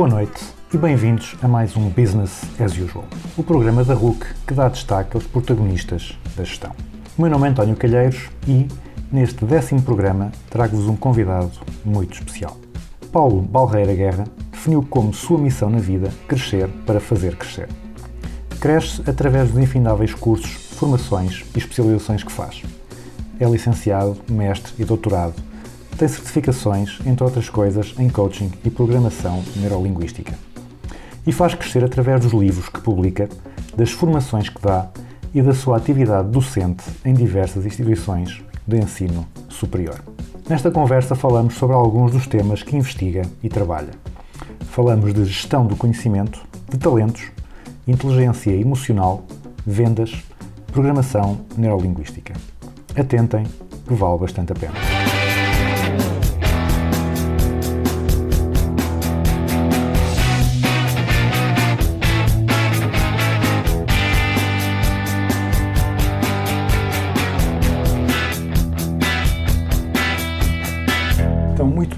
Boa noite e bem-vindos a mais um Business as Usual, o programa da RUC que dá destaque aos protagonistas da gestão. O meu nome é António Calheiros e, neste décimo programa, trago-vos um convidado muito especial. Paulo Balreira Guerra definiu como sua missão na vida crescer para fazer crescer. Cresce através dos infindáveis cursos, formações e especializações que faz. É licenciado, mestre e doutorado. Tem certificações, entre outras coisas, em coaching e programação neurolinguística. E faz crescer através dos livros que publica, das formações que dá e da sua atividade docente em diversas instituições de ensino superior. Nesta conversa falamos sobre alguns dos temas que investiga e trabalha. Falamos de gestão do conhecimento, de talentos, inteligência emocional, vendas, programação neurolinguística. Atentem, que vale bastante a pena.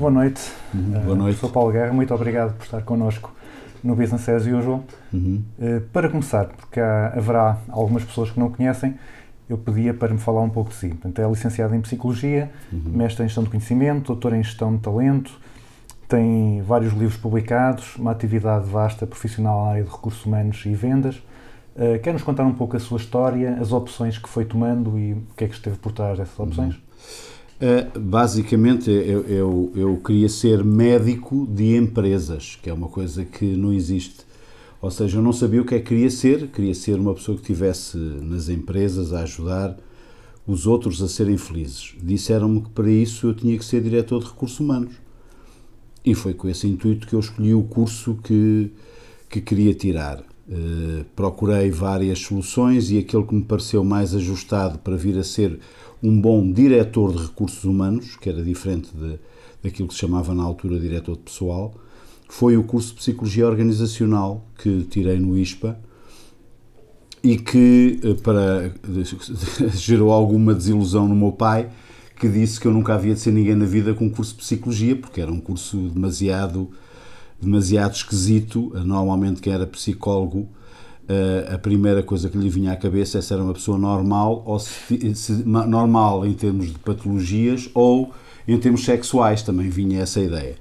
Boa noite. boa noite. Uh, Sou Paulo Guerra, muito obrigado por estar connosco no Business as Usual. Uhum. Uh, para começar, porque há, haverá algumas pessoas que não conhecem, eu pedia para me falar um pouco de si. Portanto, é licenciado em Psicologia, Uhum. mestre em Gestão de Conhecimento, doutor em Gestão de Talento, tem vários livros publicados, uma atividade vasta profissional na área de recursos humanos e vendas. Uh, quer nos contar um pouco a sua história, as opções que foi tomando e o que é que esteve por trás dessas opções? Uh, basicamente, eu, eu, eu queria ser médico de empresas, que é uma coisa que não existe. Ou seja, eu não sabia o que é que queria ser, queria ser uma pessoa que estivesse nas empresas a ajudar os outros a serem felizes. Disseram-me que para isso eu tinha que ser diretor de recursos humanos. E foi com esse intuito que eu escolhi o curso que, que queria tirar. Uh, procurei várias soluções e aquele que me pareceu mais ajustado para vir a ser um bom diretor de recursos humanos, que era diferente de, daquilo que se chamava na altura diretor de pessoal, foi o curso de Psicologia Organizacional que tirei no ISPA e que uh, para, gerou alguma desilusão no meu pai, que disse que eu nunca havia de ser ninguém na vida com curso de Psicologia, porque era um curso demasiado demasiado esquisito. Normalmente, quem era psicólogo, a primeira coisa que lhe vinha à cabeça é se era uma pessoa normal, ou se, se, normal em termos de patologias ou em termos sexuais, também vinha essa ideia.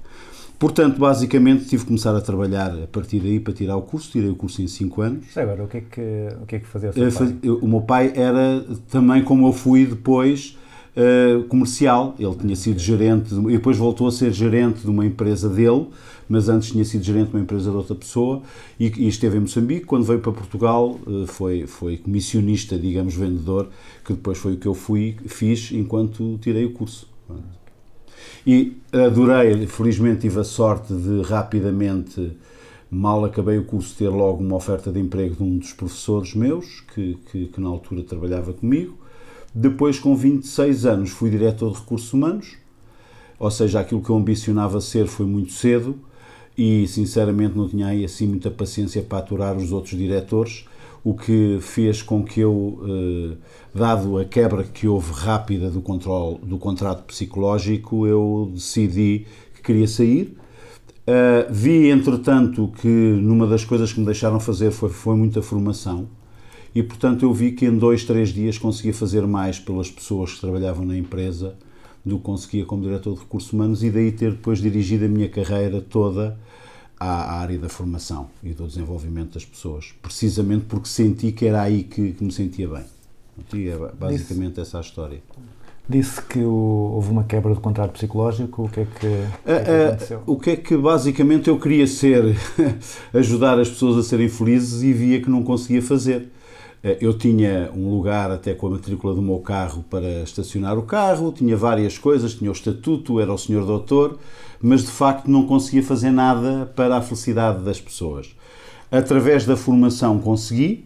Portanto, basicamente, tive que começar a trabalhar a partir daí para tirar o curso. Tirei o curso em 5 anos. Agora, o que é que, o que, é que fazia o seu pai? O meu pai era também como eu fui depois uh, comercial. Ele tinha sido gerente, e depois voltou a ser gerente de uma empresa dele, mas antes tinha sido gerente de uma empresa de outra pessoa e, e esteve em Moçambique. Quando veio para Portugal, uh, foi, foi comissionista, digamos, vendedor, que depois foi o que eu fui, fiz enquanto tirei o curso. E adorei, felizmente tive a sorte de rapidamente, mal acabei o curso, ter logo uma oferta de emprego de um dos professores meus, que, que, que na altura trabalhava comigo. Depois, com 26 anos, fui diretor de recursos humanos, ou seja, aquilo que eu ambicionava ser foi muito cedo e, sinceramente, não tinha aí assim muita paciência para aturar os outros diretores, o que fez com que eu, eh, dado a quebra que houve rápida do, controle, do contrato psicológico, eu decidi que queria sair. Uh, vi, entretanto, que numa das coisas que me deixaram fazer foi, foi muita formação e, portanto, eu vi que em dois, três dias conseguia fazer mais pelas pessoas que trabalhavam na empresa do que conseguia como diretor de recursos humanos e daí ter depois dirigido a minha carreira toda à, área da formação e do desenvolvimento das pessoas, precisamente porque senti que era aí que, que me sentia bem. E é basicamente essa a história. Disse que houve uma quebra do contrato psicológico, o que é que, o que, é que aconteceu? O que é que basicamente eu queria ser, ajudar as pessoas a serem felizes e via que não conseguia fazer. Eh, Eu tinha um lugar até com a matrícula do meu carro para estacionar o carro, tinha várias coisas, tinha o estatuto, era o senhor doutor, mas de facto não conseguia fazer nada para a felicidade das pessoas. Através da formação consegui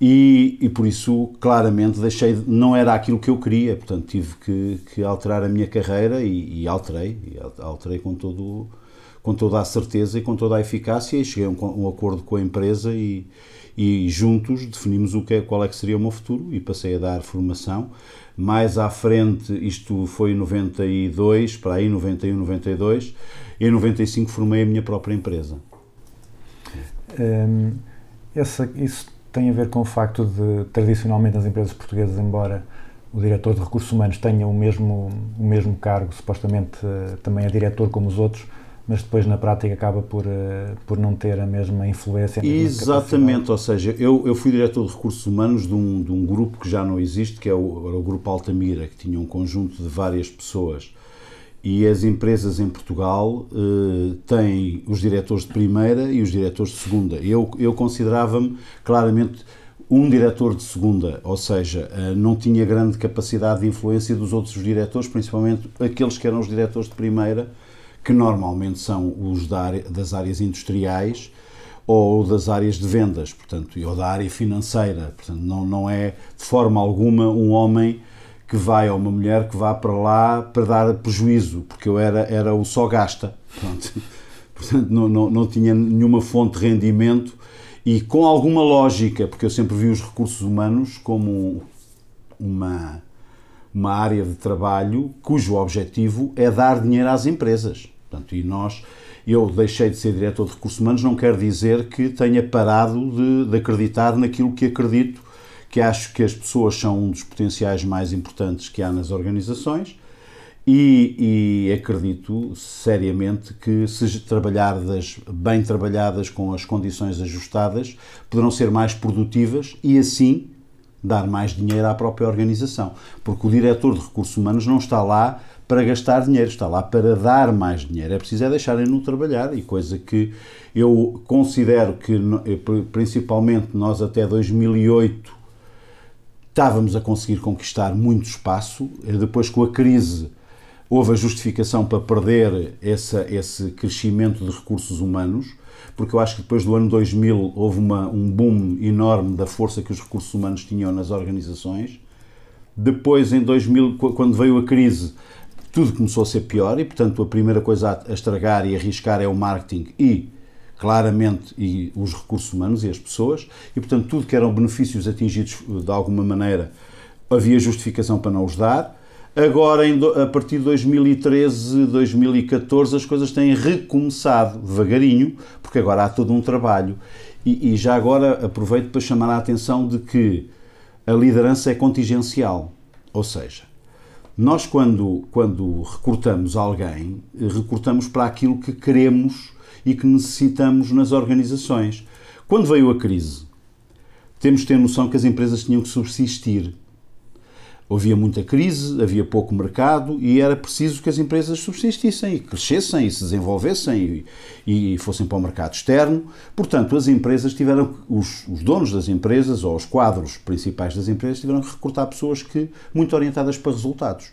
e, e por isso claramente deixei, de- não era aquilo que eu queria, portanto tive que, que alterar a minha carreira e, e alterei, e al- alterei com todo com toda a certeza e com toda a eficácia e cheguei a um, um acordo com a empresa e, e juntos definimos o que é, qual é que seria o meu futuro e passei a dar formação. Mais à frente, isto foi em 92, para aí 91, 92, em 95 formei a minha própria empresa. Hum, essa- isso tem a ver com o facto de, tradicionalmente, nas empresas portuguesas, embora o diretor de recursos humanos tenha o mesmo, o mesmo cargo, supostamente eh, também é diretor como os outros, mas depois na prática acaba por, eh, por não ter a mesma influência. a mesma Exatamente, ou seja, eu, eu fui diretor de recursos humanos de um, de um grupo que já não existe, que é o, era o Grupo Altamira, que tinha um conjunto de várias pessoas. E as empresas em Portugal eh, têm os diretores de primeira e os diretores de segunda. Eu, eu considerava-me claramente um diretor de segunda, ou seja, eh, não tinha grande capacidade de influência dos outros diretores, principalmente aqueles que eram os diretores de primeira, que normalmente são os da das áreas industriais ou das áreas de vendas, portanto, ou da área financeira. Portanto, não, não é de forma alguma um homem que vai, ou uma mulher que vá para lá para dar prejuízo, porque eu era, era o só gasta. Pronto. Portanto, não, não, não tinha nenhuma fonte de rendimento e com alguma lógica, porque eu sempre vi os recursos humanos como uma, uma área de trabalho cujo objetivo é dar dinheiro às empresas. Portanto, e nós, eu deixei de ser diretor de recursos humanos, não quer dizer que tenha parado de, de acreditar naquilo que acredito, que acho que as pessoas são um dos potenciais mais importantes que há nas organizações e, e acredito seriamente que se trabalhadas, bem trabalhadas com as condições ajustadas, poderão ser mais produtivas e assim dar mais dinheiro à própria organização. Porque o diretor de recursos humanos não está lá para gastar dinheiro, está lá para dar mais dinheiro. É preciso é deixarem-no trabalhar e coisa que eu considero que, eh, principalmente nós até 2008, estávamos a conseguir conquistar muito espaço. Eh, Depois, com a crise, houve a justificação para perder essa, esse crescimento de recursos humanos, porque eu acho que depois do ano 2000 houve uma, um boom enorme da força que os recursos humanos tinham nas organizações. Depois, em 2000, qu- quando veio a crise, tudo começou a ser pior e, portanto, a primeira coisa a estragar e arriscar é o marketing e, claramente, e os recursos humanos e as pessoas. E, portanto, tudo que eram benefícios atingidos eh, de alguma maneira, havia justificação para não os dar. Agora, a partir de 2013, 2014, as coisas têm recomeçado devagarinho, porque agora há todo um trabalho. E, e já agora aproveito para chamar a atenção de que a liderança é contingencial. Ou seja, nós quando, quando recrutamos alguém, eh, recrutamos para aquilo que queremos e que necessitamos nas organizações. Quando veio a crise, temos de ter noção que as empresas tinham que subsistir. Havia muita crise, havia pouco mercado e era preciso que as empresas subsistissem e crescessem e se desenvolvessem e, e fossem para o mercado externo. Portanto, as empresas tiveram, os, os donos das empresas ou os quadros principais das empresas tiveram que recrutar pessoas que muito orientadas para resultados.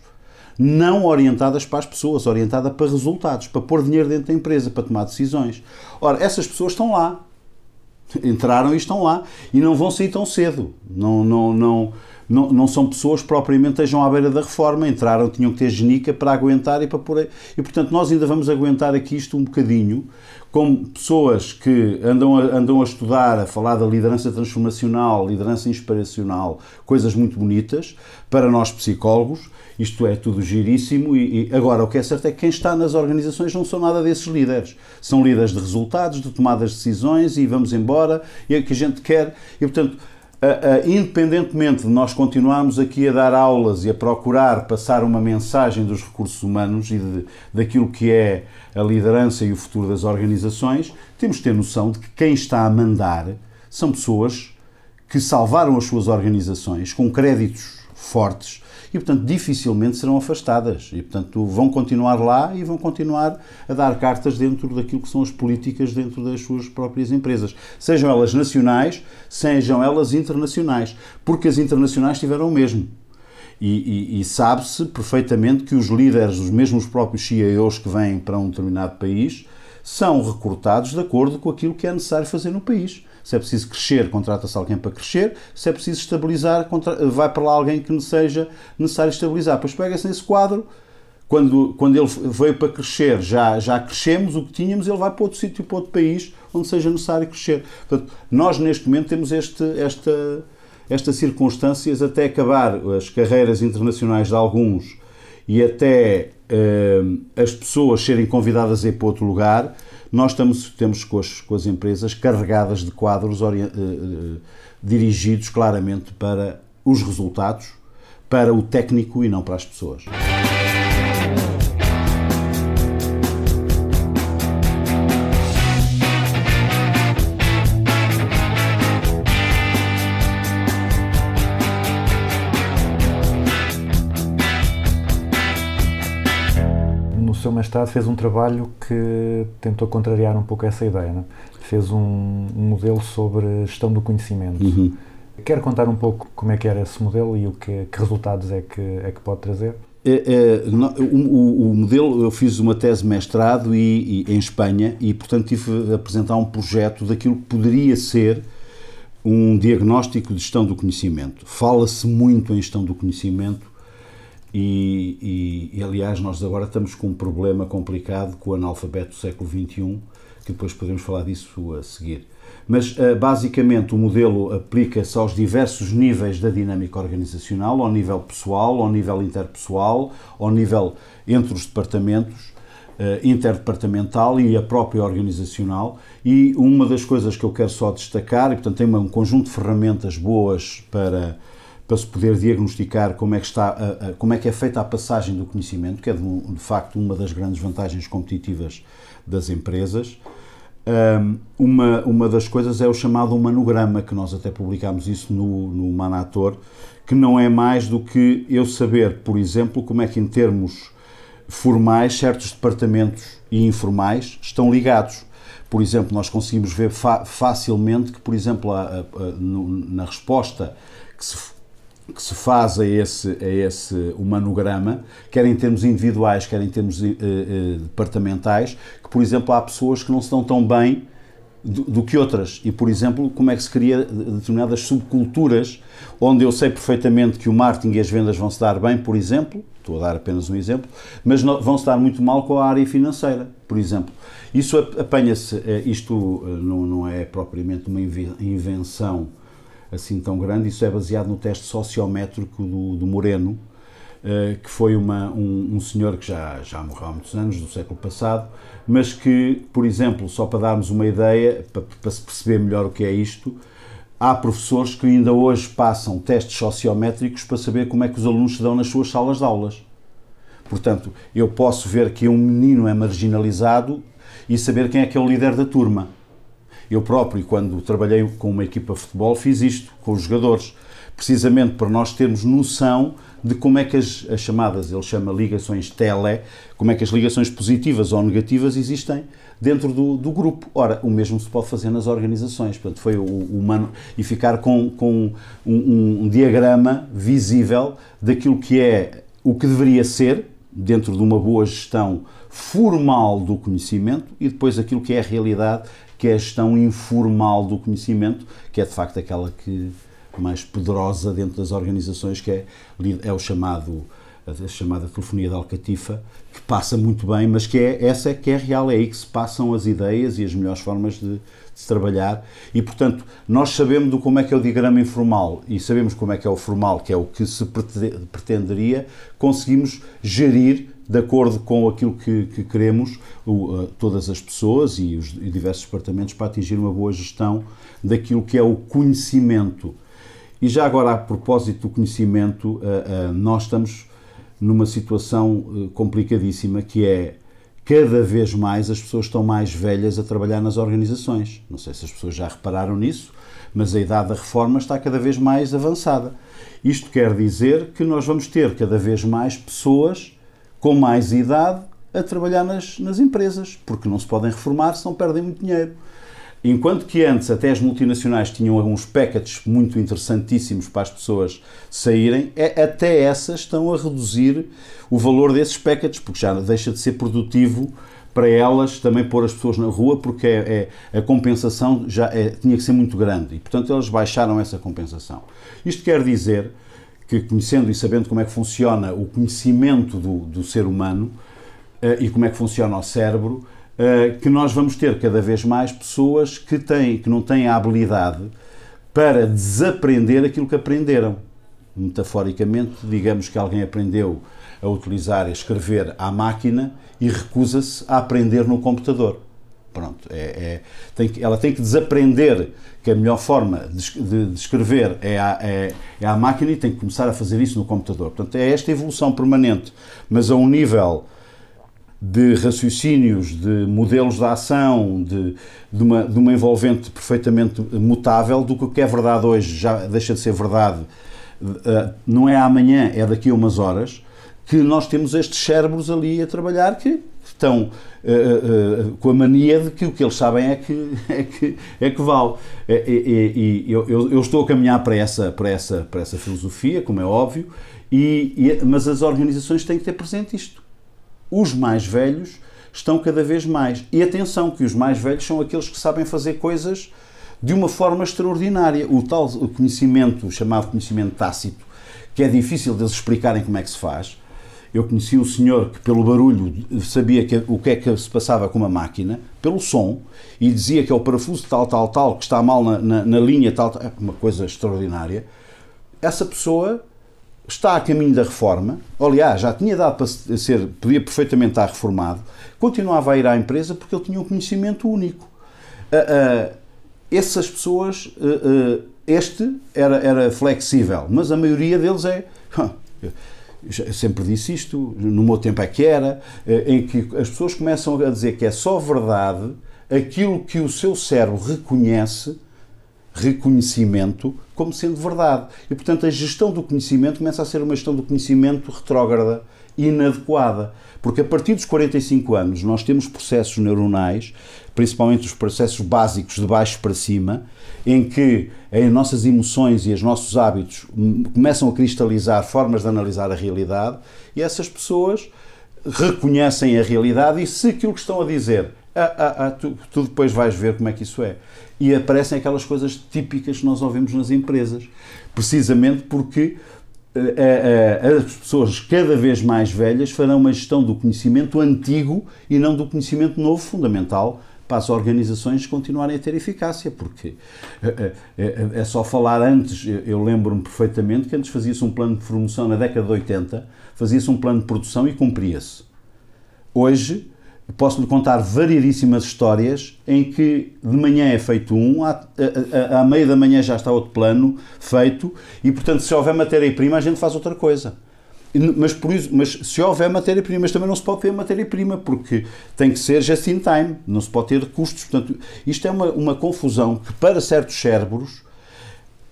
Não orientadas para as pessoas, orientada para resultados, para pôr dinheiro dentro da empresa, para tomar decisões. Ora, essas pessoas estão lá, entraram e estão lá e não vão sair tão cedo. Não, não, não, não, não são pessoas propriamente estejam à beira da reforma. Entraram, tinham que ter genica para aguentar e para pôr. aí. E portanto, nós ainda vamos aguentar aqui isto um bocadinho, como pessoas que andam a, andam a estudar, a falar da liderança transformacional, liderança inspiracional, coisas muito bonitas, para nós psicólogos. Isto é tudo giríssimo e, e agora o que é certo é que quem está nas organizações não são nada desses líderes. São líderes de resultados, de tomadas de decisões e vamos embora e é o que a gente quer. E portanto, a- a- independentemente de nós continuarmos aqui a dar aulas e a procurar passar uma mensagem dos recursos humanos e de, daquilo que é a liderança e o futuro das organizações, temos de ter noção de que quem está a mandar são pessoas que salvaram as suas organizações com créditos fortes e, portanto, dificilmente serão afastadas. E, portanto, vão continuar lá e vão continuar a dar cartas dentro daquilo que são as políticas dentro das suas próprias empresas. Sejam elas nacionais, sejam elas internacionais. Porque as internacionais tiveram o mesmo. E, e- e sabe-se perfeitamente que os líderes, os mesmos próprios CEOs que vêm para um determinado país, são recrutados de acordo com aquilo que é necessário fazer no país. Se é preciso crescer, contrata-se alguém para crescer. Se é preciso estabilizar, vai para lá alguém que nos seja necessário estabilizar. Depois pega-se nesse quadro. Quando, quando ele veio para crescer, já, já crescemos o que tínhamos, ele vai para outro sítio, para outro país, onde seja necessário crescer. Portanto, nós neste momento temos este, esta, estas circunstâncias até acabar as carreiras internacionais de alguns e até eh, as pessoas serem convidadas a ir para outro lugar, nós estamos, temos com as, com as empresas carregadas de quadros eh, eh, dirigidos claramente para os resultados, para o técnico e não para as pessoas. Seu mestrado fez um trabalho que tentou contrariar um pouco essa ideia. Não? é? Fez um, um modelo sobre gestão do conhecimento. Quer contar um pouco como é que era esse modelo e o que, que resultados é que, é que pode trazer? É, é, no- o- o modelo, eu fiz uma tese de mestrado e, e- em Espanha e, portanto, tive de apresentar um projeto daquilo que poderia ser um diagnóstico de gestão do conhecimento. Fala-se muito em gestão do conhecimento e, e- e, aliás, nós agora estamos com um problema complicado com o analfabeto do século XXI, que depois podemos falar disso a seguir. Mas, eh, basicamente, o modelo aplica-se aos diversos níveis da dinâmica organizacional, ao nível pessoal, ao nível interpessoal, ao nível entre os departamentos, eh, interdepartamental e a própria organizacional. E uma das coisas que eu quero só destacar, e portanto tem um conjunto de ferramentas boas para, para se poder diagnosticar como é, que está, como é que é feita a passagem do conhecimento, que é de, de facto uma das grandes vantagens competitivas das empresas. Um, uma, uma das coisas é o chamado humanograma, que nós até publicámos isso no, no Manator, que não é mais do que eu saber, por exemplo, como é que em termos formais certos departamentos e informais estão ligados. Por exemplo, nós conseguimos ver fa- facilmente que, por exemplo, a- a- a- no- na resposta que se, que se faz a esse, a esse humanograma, quer em termos individuais, quer em termos eh, eh, departamentais, que, por exemplo, há pessoas que não se dão tão bem do, do que outras. E, por exemplo, como é que se cria determinadas subculturas onde eu sei perfeitamente que o marketing e as vendas vão se dar bem, por exemplo, estou a dar apenas um exemplo, mas não- vão se dar muito mal com a área financeira, por exemplo. Isso ap- apanha-se, eh, isto não, não é propriamente uma inve- invenção assim tão grande, isso é baseado no teste sociométrico do, do Moreno, eh, que foi uma, um, um senhor que já, já morreu há muitos anos, do século passado, mas que, por exemplo, só para darmos uma ideia, para, para se perceber melhor o que é isto, há professores que ainda hoje passam testes sociométricos para saber como é que os alunos se dão nas suas salas de aulas. Portanto, eu posso ver que um menino é marginalizado e saber quem é que é o líder da turma. Eu próprio, quando trabalhei com uma equipa de futebol, fiz isto com os jogadores, precisamente para nós termos noção de como é que as, as chamadas, ele chama ligações tele, como é que as ligações positivas ou negativas existem dentro do, do grupo. Ora, o mesmo se pode fazer nas organizações. Portanto, foi o, humano e ficar com, com um, um- um diagrama visível daquilo que é o que deveria ser dentro de uma boa gestão formal do conhecimento e depois aquilo que é a realidade, que é a gestão informal do conhecimento, que é de facto aquela que mais poderosa dentro das organizações, que é, é o chamado a chamada telefonia de alcatifa, que passa muito bem, mas que é essa é que é real, é aí que se passam as ideias e as melhores formas de, de se trabalhar. E portanto, nós sabemos do como é que é o diagrama informal e sabemos como é que é o formal, que é o que se prete- pretenderia, conseguimos gerir de acordo com aquilo que, que queremos o, uh, todas as pessoas e os e diversos departamentos para atingir uma boa gestão daquilo que é o conhecimento. E já agora, a propósito do conhecimento, uh, uh, nós estamos numa situação complicadíssima que é cada vez mais as pessoas estão mais velhas a trabalhar nas organizações. Não sei se as pessoas já repararam nisso, mas a idade da reforma está cada vez mais avançada. Isto quer dizer que nós vamos ter cada vez mais pessoas com mais idade a trabalhar nas, nas empresas, porque não se podem reformar, senão perdem muito dinheiro. Enquanto que antes até as multinacionais tinham alguns packages muito interessantíssimos para as pessoas saírem, é- até essas estão a reduzir o valor desses packages, porque já deixa de ser produtivo para elas também pôr as pessoas na rua, porque é, é- a compensação já é- tinha que ser muito grande e, portanto, elas baixaram essa compensação. Isto quer dizer que, conhecendo e sabendo como é que funciona o conhecimento do, do ser humano eh, e como é que funciona o cérebro, eh, que nós vamos ter cada vez mais pessoas que, têm, que não têm a habilidade para desaprender aquilo que aprenderam. Metaforicamente, digamos que alguém aprendeu a utilizar e escrever à máquina e recusa-se a aprender no computador. Pronto, é, é- tem que- ela tem que desaprender que a melhor forma de, de- de escrever é à, é, é à máquina e tem que começar a fazer isso no computador. Portanto, é esta evolução permanente, mas a um nível de raciocínios, de modelos de ação, de, de, uma, de uma envolvente perfeitamente mutável, do que o que é verdade hoje já deixa de ser verdade, eh, não é amanhã, é daqui a umas horas, que nós temos estes cérebros ali a trabalhar que estão eh, eh, com a mania de que o que eles sabem é que, é que, é que vale. E, e- e eu, eu- eu estou a caminhar para essa, para, essa, para essa filosofia, como é óbvio, e, e- mas as organizações têm que ter presente isto os mais velhos estão cada vez mais. E atenção, que os mais velhos são aqueles que sabem fazer coisas de uma forma extraordinária. O tal conhecimento, chamado conhecimento tácito, que é difícil deles explicarem como é que se faz. Eu conheci um senhor que, pelo barulho, sabia que- o que é que se passava com uma máquina, pelo som, e dizia que é o parafuso tal, tal, tal, que está mal na, na- na linha, tal, tal. É uma coisa extraordinária. Essa pessoa está a caminho da reforma, aliás, já tinha dado para ser, podia perfeitamente estar reformado, continuava a ir à empresa porque ele tinha um conhecimento único. Ah, ah, essas pessoas, ah, este era, era flexível, mas a maioria deles é. Sempre disse isto, no meu tempo é que era, eh, em que as pessoas começam a dizer que é só verdade aquilo que o seu cérebro reconhece reconhecimento como sendo verdade. E, portanto, a gestão do conhecimento começa a ser uma gestão do conhecimento retrógrada, inadequada. Porque a partir dos 45 anos nós temos processos neuronais, principalmente os processos básicos de baixo para cima, em que as nossas emoções e os nossos hábitos começam a cristalizar formas de analisar a realidade e essas pessoas reconhecem a realidade e se aquilo que estão a dizer, ah, ah, ah, tu, tu depois vais ver como é que isso é. E aparecem aquelas coisas típicas que nós ouvimos nas empresas, precisamente porque eh, eh, as pessoas cada vez mais velhas farão uma gestão do conhecimento antigo e não do conhecimento novo, fundamental para as organizações continuarem a ter eficácia, porque eh, eh, é só falar antes, eu- lembro-me perfeitamente que antes fazia-se um plano de promoção na década de 80, fazia-se um plano de produção e cumpria-se. Hoje, posso-lhe contar variedíssimas histórias em que de manhã é feito um, à, à- à meia da manhã já está outro plano feito, e portanto, se houver matéria-prima, a gente faz outra coisa. Mas, por isso, mas se houver matéria-prima, mas também não se pode ter matéria-prima, porque tem que ser just in time, não se pode ter custos. Portanto, isto é uma, uma confusão que, para certos cérebros,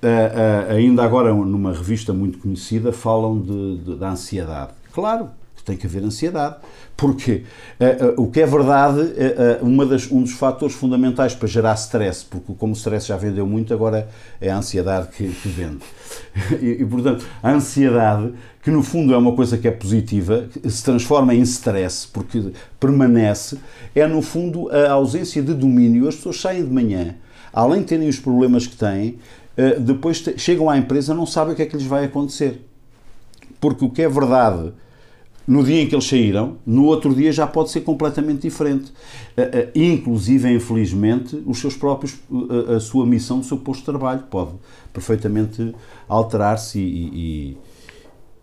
ah, ah, ainda agora numa revista muito conhecida, falam de, de- da ansiedade. Claro tem que haver ansiedade, porque ah, ah, o que é verdade, ah, uma das, um dos fatores fundamentais para gerar stress, porque como o stress já vendeu muito, agora é a ansiedade que, que vende. E, e, portanto, a ansiedade, que no fundo é uma coisa que é positiva, se transforma em stress, porque permanece, é no fundo a ausência de domínio. As pessoas saem de manhã, além de terem os problemas que têm, depois chegam à empresa não sabem o que é que lhes vai acontecer. Porque o que é verdade no dia em que eles saíram, no outro dia já pode ser completamente diferente. Eh, eh, Inclusive, infelizmente, os seus próprios, eh, a sua missão do seu posto de trabalho pode perfeitamente alterar-se e, e-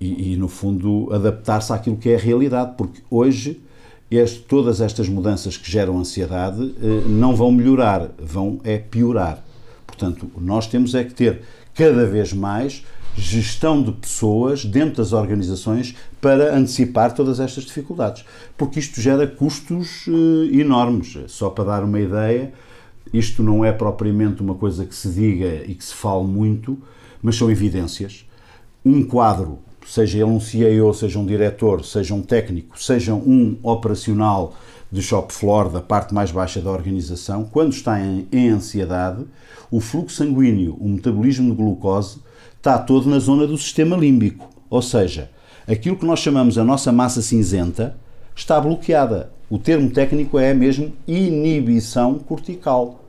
e, e, no fundo, adaptar-se àquilo que é a realidade, porque hoje este- todas estas mudanças que geram ansiedade não vão melhorar, vão é piorar. Portanto, nós temos é que ter cada vez mais gestão de pessoas dentro das organizações para antecipar todas estas dificuldades. Porque isto gera custos eh, enormes. Só para dar uma ideia, isto não é propriamente uma coisa que se diga e que se fale muito, mas são evidências. Um quadro, seja ele um CEO, seja um diretor, seja um técnico, seja um operacional de shop floor, da parte mais baixa da organização, quando está em, em ansiedade, o fluxo sanguíneo, o metabolismo de glucose, está todo na zona do sistema límbico. Ou seja, aquilo que nós chamamos a nossa massa cinzenta está bloqueada. O termo técnico é mesmo inibição cortical.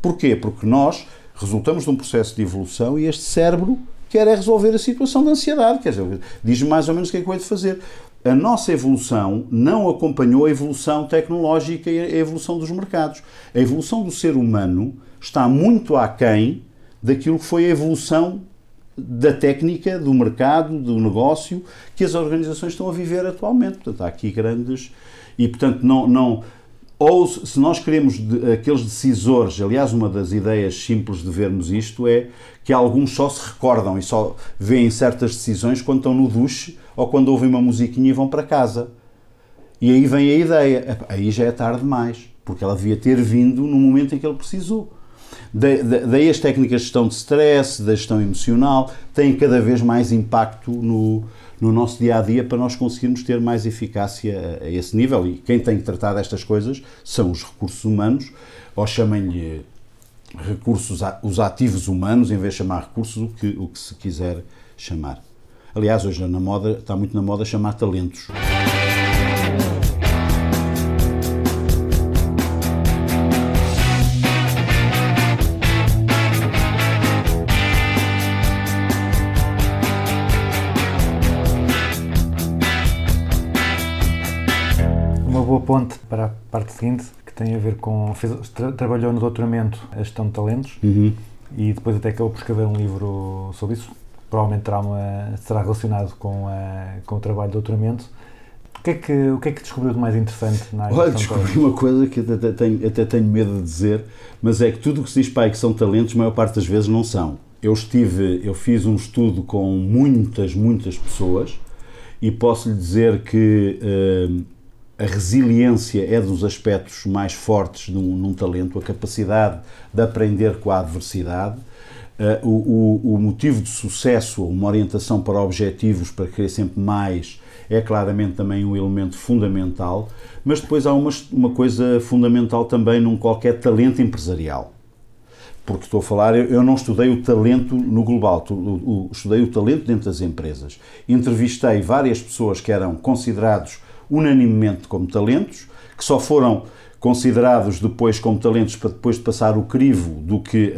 Porquê? Porque nós resultamos de um processo de evolução e este cérebro quer é resolver a situação de ansiedade. Quer dizer, diz-me mais ou menos o que é que eu hei de fazer. A nossa evolução não acompanhou a evolução tecnológica e a evolução dos mercados. A evolução do ser humano está muito aquém daquilo que foi a evolução da técnica, do mercado, do negócio que as organizações estão a viver atualmente. Portanto, há aqui grandes. E, portanto, não. não ou se nós queremos de, aqueles decisores, aliás, uma das ideias simples de vermos isto é que alguns só se recordam e só veem certas decisões quando estão no duche ou quando ouvem uma musiquinha e vão para casa. E aí vem a ideia, aí já é tarde demais, porque ela devia ter vindo no momento em que ele precisou. Daí as técnicas de gestão de stress, da gestão emocional, têm cada vez mais impacto no, no nosso dia a dia para nós conseguirmos ter mais eficácia a, a esse nível. E quem tem que tratar destas coisas são os recursos humanos, ou chamem-lhe recursos, os ativos humanos, em vez de chamar recursos, o que, o que se quiser chamar. Aliás, hoje na moda, está muito na moda chamar talentos. Ponte para a parte seguinte, que tem a ver com. Fez, tra- trabalhou no doutoramento a gestão de talentos e depois até acabou por escrever um livro sobre isso. Provavelmente terá uma, será relacionado com, a- com o trabalho de doutoramento. O que, é que, o que é que descobriu de mais interessante na área Olha, descobri uma coisa que até, tenho, até tenho medo de dizer, mas é que tudo o que se diz aí que são talentos, a maior parte das vezes não são. Eu estive, eu fiz um estudo com muitas, muitas pessoas e posso lhe dizer que hum, a resiliência é dos aspectos mais fortes num, num talento, a capacidade de aprender com a adversidade. Uh, o, o- motivo de sucesso, uma orientação para objetivos, para querer sempre mais, é claramente também um elemento fundamental, mas depois há uma, uma coisa fundamental também num qualquer talento empresarial. Porque estou a falar, eu, não estudei o talento no global, estudei o talento dentro das empresas. Entrevistei várias pessoas que eram considerados unanimemente como talentos, que só foram considerados depois como talentos para depois de passar o crivo do que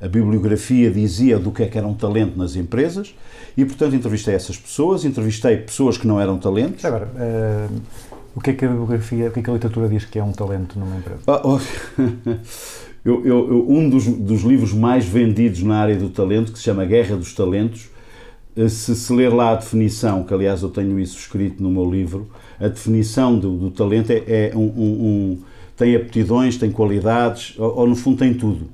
a, a bibliografia dizia do que é que era um talento nas empresas. E, portanto, entrevistei essas pessoas, entrevistei pessoas que não eram talentos. Agora, eh, o que é que a bibliografia, o que é que a literatura diz que é um talento numa empresa? Ah, oh, eu- eu- eu- um dos, dos livros mais vendidos na área do talento, que se chama Guerra dos Talentos, eh, se, se ler lá a definição, que aliás eu tenho isso escrito no meu livro, a definição do, do talento é, é um, um- um- tem aptidões, tem qualidades, ou, ou no fundo tem tudo.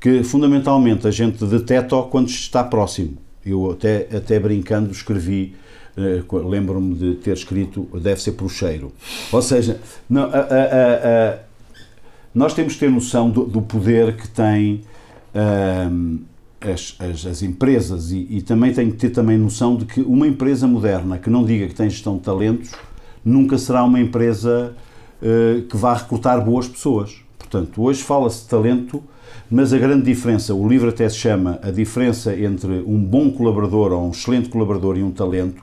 Que fundamentalmente a gente detecta quando está próximo. Eu até, até brincando escrevi, eh, lembro-me de ter escrito, deve ser por cheiro. Ou seja, não, a- a- a- nós temos que ter noção do, do poder que tem ahm, as, as- as empresas e, e também tem que ter também noção de que uma empresa moderna que não diga que tem gestão de talentos nunca será uma empresa eh, que vá recrutar boas pessoas. Portanto, hoje fala-se de talento, mas a grande diferença, o livro até se chama a diferença entre um bom colaborador ou um excelente colaborador e um talento,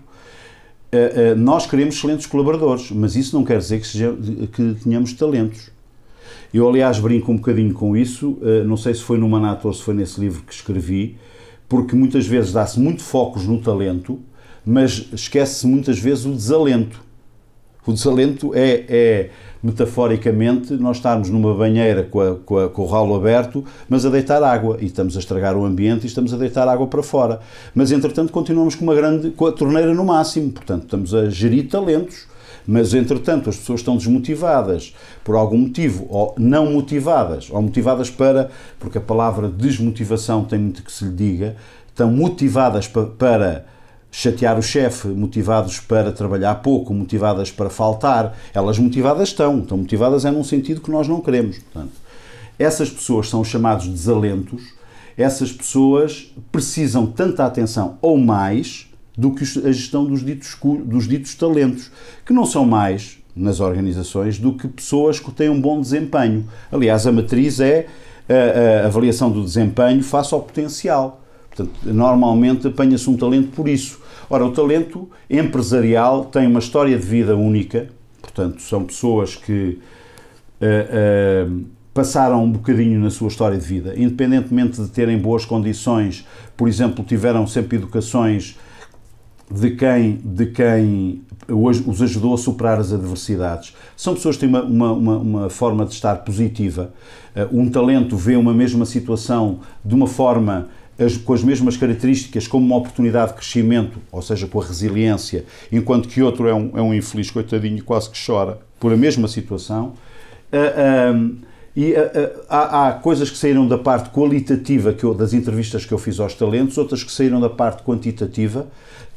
Uh, uh, nós queremos excelentes colaboradores, mas isso não quer dizer que, seja, que tenhamos talentos. Eu, aliás, brinco um bocadinho com isso, uh, não sei se foi no Manato ou se foi nesse livro que escrevi, porque muitas vezes dá-se muito focos no talento, mas esquece-se muitas vezes o desalento. O desalento é, é, metaforicamente, nós estarmos numa banheira com, a- com a- com o ralo aberto, mas a deitar água, e estamos a estragar o ambiente e estamos a deitar água para fora. Mas, entretanto, continuamos com uma grande, com a torneira no máximo, portanto, estamos a gerir talentos. Mas, entretanto, as pessoas estão desmotivadas por algum motivo, ou não motivadas, ou motivadas para, porque a palavra desmotivação tem muito que se lhe diga, estão motivadas pa- para chatear o chefe, motivados para trabalhar pouco, motivadas para faltar. Elas motivadas estão, estão motivadas é num sentido que nós não queremos. Portanto, essas pessoas são os chamados desalentos. Essas pessoas precisam tanta atenção ou mais do que a gestão dos ditos, dos ditos talentos, que não são mais nas organizações do que pessoas que têm um bom desempenho. Aliás, a matriz é a, a avaliação do desempenho face ao potencial. Portanto, normalmente apanha-se um talento por isso. Ora, o talento empresarial tem uma história de vida única, portanto, são pessoas que eh, eh, passaram um bocadinho na sua história de vida, independentemente de terem boas condições, por exemplo, tiveram sempre educações de quem, de quem os ajudou a superar as adversidades. São pessoas que têm uma, uma, uma, uma forma de estar positiva. Eh, Um talento vê uma mesma situação de uma forma as- com as mesmas características como uma oportunidade de crescimento, ou seja, com a resiliência, enquanto que outro é um, é um infeliz coitadinho quase que chora por a mesma situação. Ah, ah, e ah, ah, há, há coisas que saíram da parte qualitativa que eu- das entrevistas que eu fiz aos talentos, outras que saíram da parte quantitativa.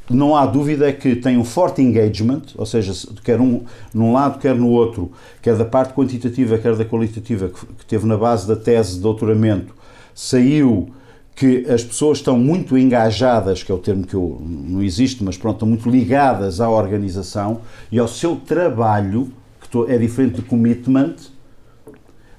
Não há dúvida é que tem um forte engagement, ou seja, se- quer um num lado, quer no outro, quer da parte quantitativa, quer da qualitativa, que, que teve na base da tese de doutoramento, saiu que as pessoas estão muito engajadas, que é o termo que eu, não existe, mas pronto, estão muito ligadas à organização e ao seu trabalho, que é diferente de commitment,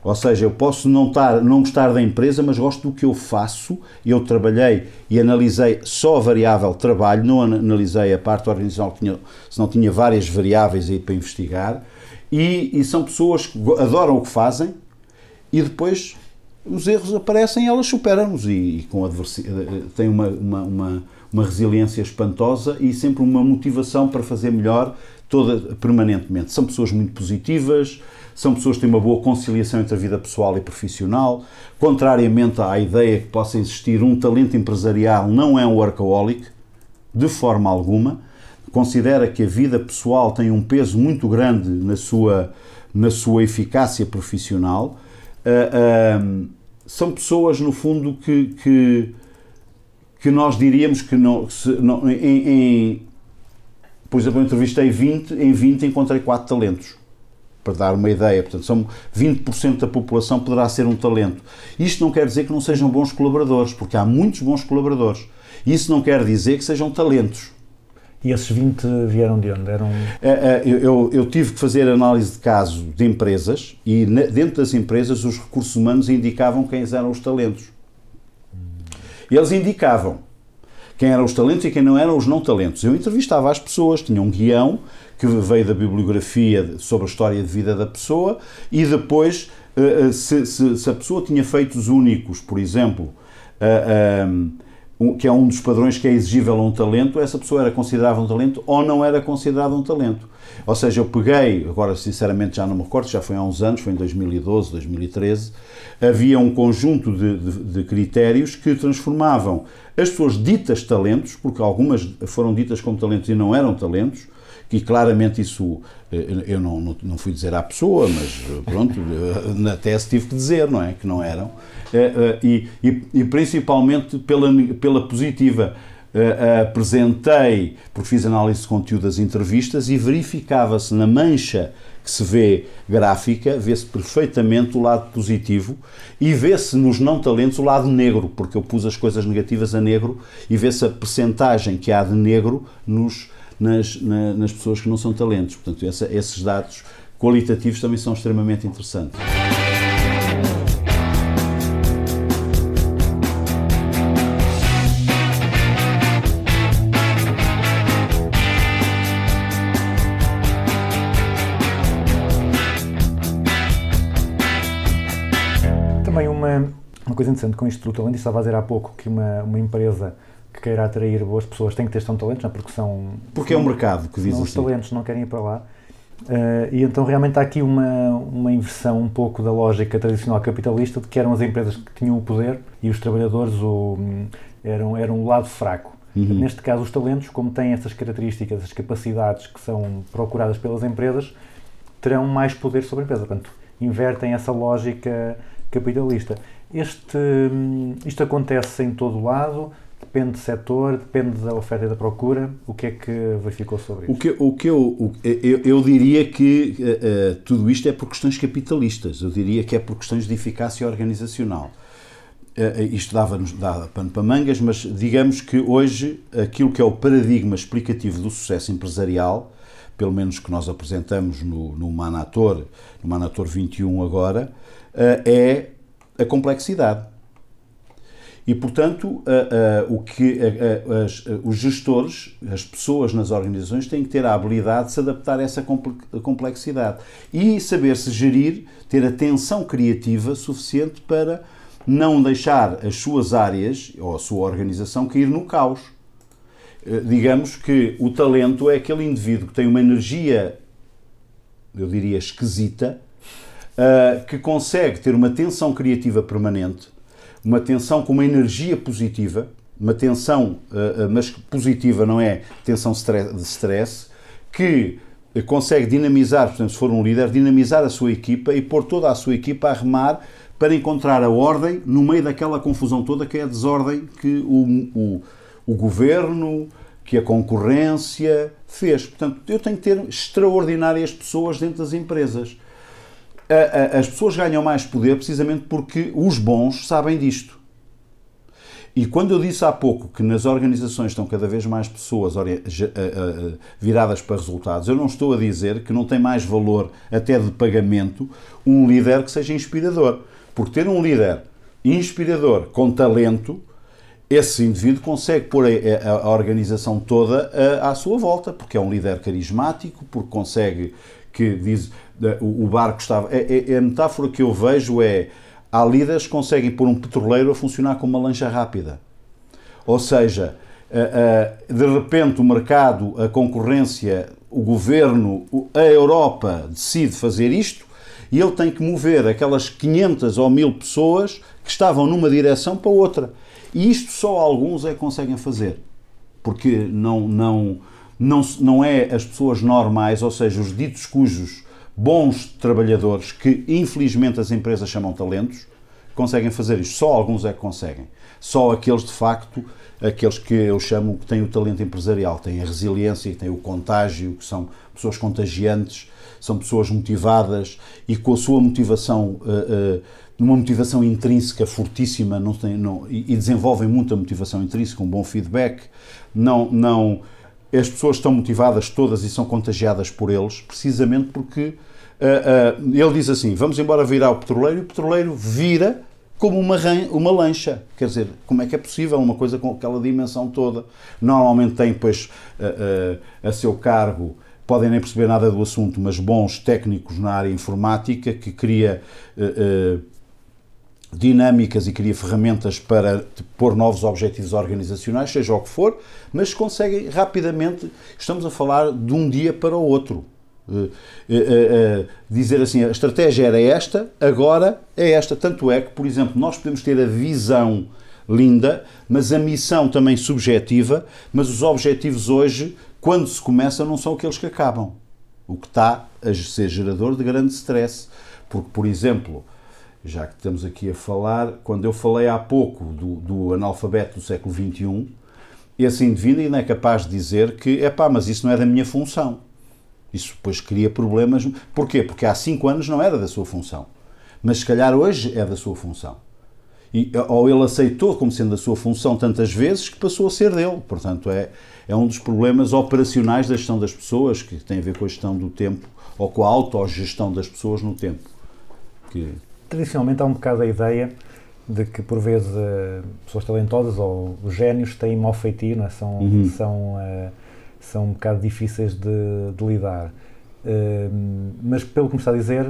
ou seja, eu posso não, estar, não gostar da empresa, mas gosto do que eu faço. Eu trabalhei e analisei só a variável trabalho, não ana- analisei a parte organizacional, tinha, senão tinha várias variáveis aí para investigar. E, e são pessoas que adoram o que fazem e depois os erros aparecem elas superam-nos e, e com adversi- eh, têm uma, uma, uma, uma resiliência espantosa e sempre uma motivação para fazer melhor toda permanentemente. São pessoas muito positivas, são pessoas que têm uma boa conciliação entre a vida pessoal e profissional, contrariamente à ideia que possa existir um talento empresarial, não é um workaholic, de forma alguma, considera que a vida pessoal tem um peso muito grande na sua, na sua eficácia profissional. Ah, são pessoas, no fundo, que, que, que nós diríamos que não, se, não em, em- por exemplo, eu entrevistei 20, em 20 encontrei 4 talentos. Para dar uma ideia, portanto, são 20% da população poderá ser um talento. Isto não quer dizer que não sejam bons colaboradores, porque há muitos bons colaboradores. Isso não quer dizer que sejam talentos. E esses 20 vieram de onde? Eram. É, é, Eu, eu- eu tive que fazer análise de caso de empresas e na- dentro das empresas os recursos humanos indicavam quem eram os talentos. Eles indicavam quem eram os talentos e quem não eram os não talentos. Eu entrevistava as pessoas, tinha um guião que veio da bibliografia sobre a história de vida da pessoa e depois, eh, eh, se, se- se a pessoa tinha feitos únicos, por exemplo, eh, um, que é um dos padrões que é exigível a um talento, essa pessoa era considerada um talento ou não era considerada um talento. Ou seja, eu peguei, agora sinceramente já não me recordo, já foi há uns anos, foi em 2012, 2013, havia um conjunto de, de- de critérios que transformavam as pessoas ditas talentos, porque algumas foram ditas como talentos e não eram talentos, e claramente isso eh, eu não, não, não fui dizer à pessoa, mas eh, pronto, eh, na tese tive que dizer, não é? Que não eram. Eh, eh, E, e, e principalmente pela, pela positiva. Eh, apresentei, porque fiz análise de conteúdo das entrevistas e verificava-se na mancha que se vê gráfica, vê-se perfeitamente o lado positivo e vê-se nos não talentos o lado negro, porque eu pus as coisas negativas a negro e vê-se a percentagem que há de negro nos, nas, na- nas pessoas que não são talentos. Portanto, essa- esses dados qualitativos também são extremamente interessantes. Também uma, uma coisa interessante com isto do talento, estava a dizer há pouco que uma, uma empresa queira atrair boas pessoas tem que ter são talentos, não é? porque são. Porque é um mercado que diz senão os assim. talentos não querem ir para lá. Eh, e então realmente há aqui uma, uma inversão um pouco da lógica tradicional capitalista de que eram as empresas que tinham o poder e os trabalhadores o, eram, eram o lado fraco. Neste caso, os talentos, como têm estas características, estas capacidades que são procuradas pelas empresas, terão mais poder sobre a empresa. Portanto, invertem essa lógica capitalista. Este, hum, isto acontece em todo o lado, Depende do setor, depende da oferta e da procura. O que é que verificou sobre O isso? que, o que eu, o- eu, eu diria que eh, tudo isto é por questões capitalistas, eu diria que é por questões de eficácia organizacional. Eh, isto dava-nos dava pano para mangas, mas digamos que hoje aquilo que é o paradigma explicativo do sucesso empresarial, pelo menos que nós apresentamos no, no Manator, no Manator 21 agora, é a complexidade. E, portanto, a- a- o que a- as- os gestores, as pessoas nas organizações, têm que ter a habilidade de se adaptar a essa comple- complexidade e saber se gerir, ter atenção criativa suficiente para não deixar as suas áreas ou a sua organização cair no caos. Eh, Digamos que o talento é aquele indivíduo que tem uma energia, eu diria, esquisita, uh, que consegue ter uma tensão criativa permanente, uma tensão com uma energia positiva, uma tensão, uh, uh, mas positiva não é tensão de stress, que consegue dinamizar, por exemplo, se for um líder, dinamizar a sua equipa e pôr toda a sua equipa a remar para encontrar a ordem no meio daquela confusão toda que é a desordem que o, o, o governo, que a concorrência fez. Portanto, eu tenho que ter extraordinárias pessoas dentro das empresas a- a- as pessoas ganham mais poder precisamente porque os bons sabem disto. E quando eu disse há pouco que nas organizações estão cada vez mais pessoas viradas para resultados, eu não estou a dizer que não tem mais valor, até de pagamento, um líder que seja inspirador. Porque ter um líder inspirador com talento, esse indivíduo consegue pôr a, organização toda à sua volta, porque é um líder carismático, porque consegue que diz o barco estava. é- é- a metáfora que eu vejo é há líderes que conseguem pôr um petroleiro a funcionar como uma lancha rápida. Ou seja, de repente o mercado, a concorrência, o governo, a Europa decide fazer isto e ele tem que mover aquelas 500 ou 1000 pessoas que estavam numa direção para outra. E isto só alguns é que conseguem fazer. Porque não, não, não, não é as pessoas normais, ou seja, os ditos cujos bons trabalhadores, que infelizmente as empresas chamam talentos, conseguem fazer isto. Só alguns é que conseguem. Só aqueles, de facto, aqueles que eu chamo que têm o talento empresarial, têm a resiliência, têm o contágio, que são pessoas contagiantes, são pessoas motivadas e com a sua motivação, eh, eh, uma motivação intrínseca fortíssima, não tem, não, e desenvolvem muita motivação intrínseca, um bom feedback, não, não, as pessoas estão motivadas todas e são contagiadas por eles, precisamente porque ah, ah, ele diz assim: vamos embora virar o petroleiro, e o petroleiro vira como uma, ran- uma lancha. Quer dizer, como é que é possível uma coisa com aquela dimensão toda? Normalmente tem, pois, ah, a seu cargo, podem nem perceber nada do assunto, mas bons técnicos na área informática que cria. ah, ah, dinâmicas e cria ferramentas para pôr novos objetivos organizacionais, seja o que for, mas conseguem rapidamente, estamos a falar de um dia para o outro. Eh, eh, eh, dizer assim, a estratégia era esta, agora é esta. Tanto é que, por exemplo, nós podemos ter a visão linda, mas a missão também subjetiva, mas os objetivos hoje, quando se começa, não são aqueles que acabam. O que está a ser gerador de grande stress. Porque, por exemplo, já que estamos aqui a falar, quando eu falei há pouco do, do analfabeto do século XXI, esse indivíduo ainda é capaz de dizer que, é pá, mas isso não é da minha função. Isso depois cria problemas. Porquê? Porque há cinco anos não era da sua função. Mas se calhar hoje é da sua função. E, ou ele aceitou como sendo da sua função tantas vezes que passou a ser dele. Portanto, é, é um dos problemas operacionais da gestão das pessoas, que tem a ver com a gestão do tempo ou com a autogestão das pessoas no tempo. Que, Tradicionalmente há um bocado a ideia de que, por vezes, eh, pessoas talentosas ou os génios têm mau feitio, não é? são, Uhum. são, eh, são um bocado difíceis de, de lidar. Eh, mas, pelo que me está a dizer,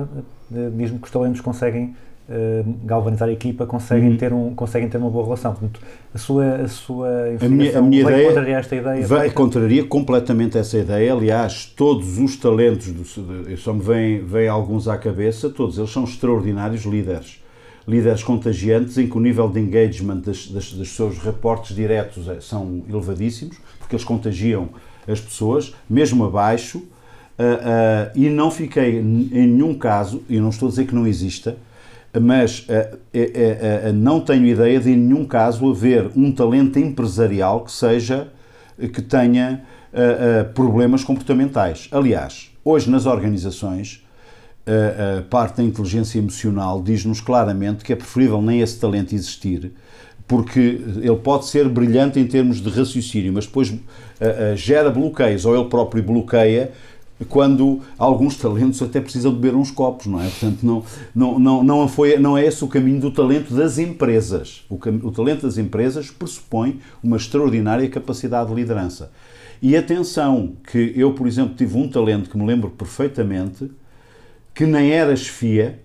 eh, diz-me que os talentos conseguem eh, galvanizar a equipa, conseguem, Uhum. ter um, conseguem ter uma boa relação. Portanto, a sua, a sua A minha, a minha vai ideia contrariar esta ideia? vai, contraria completamente essa ideia. Aliás, todos os talentos, do, só me vêm, vêm alguns à cabeça, todos eles são extraordinários líderes. Líderes contagiantes em que o nível de engagement das, das, dos seus reportes diretos é- são elevadíssimos, porque eles contagiam as pessoas, mesmo abaixo, ah, ah, e não fiquei em nenhum caso, e não estou a dizer que não exista, mas eh, não tenho ideia de em nenhum caso haver um talento empresarial que seja que tenha problemas comportamentais. Aliás, hoje nas organizações a, parte da inteligência emocional diz-nos claramente que é preferível nem esse talento existir, porque ele pode ser brilhante em termos de raciocínio, mas depois gera bloqueios, ou ele próprio bloqueia quando alguns talentos até precisam beber uns copos, não é? Portanto, não, não, não, não, foi, não é esse o caminho do talento das empresas. O, o talento das empresas pressupõe uma extraordinária capacidade de liderança. E atenção, que eu, por exemplo, tive um talento que me lembro perfeitamente, que nem era chefia,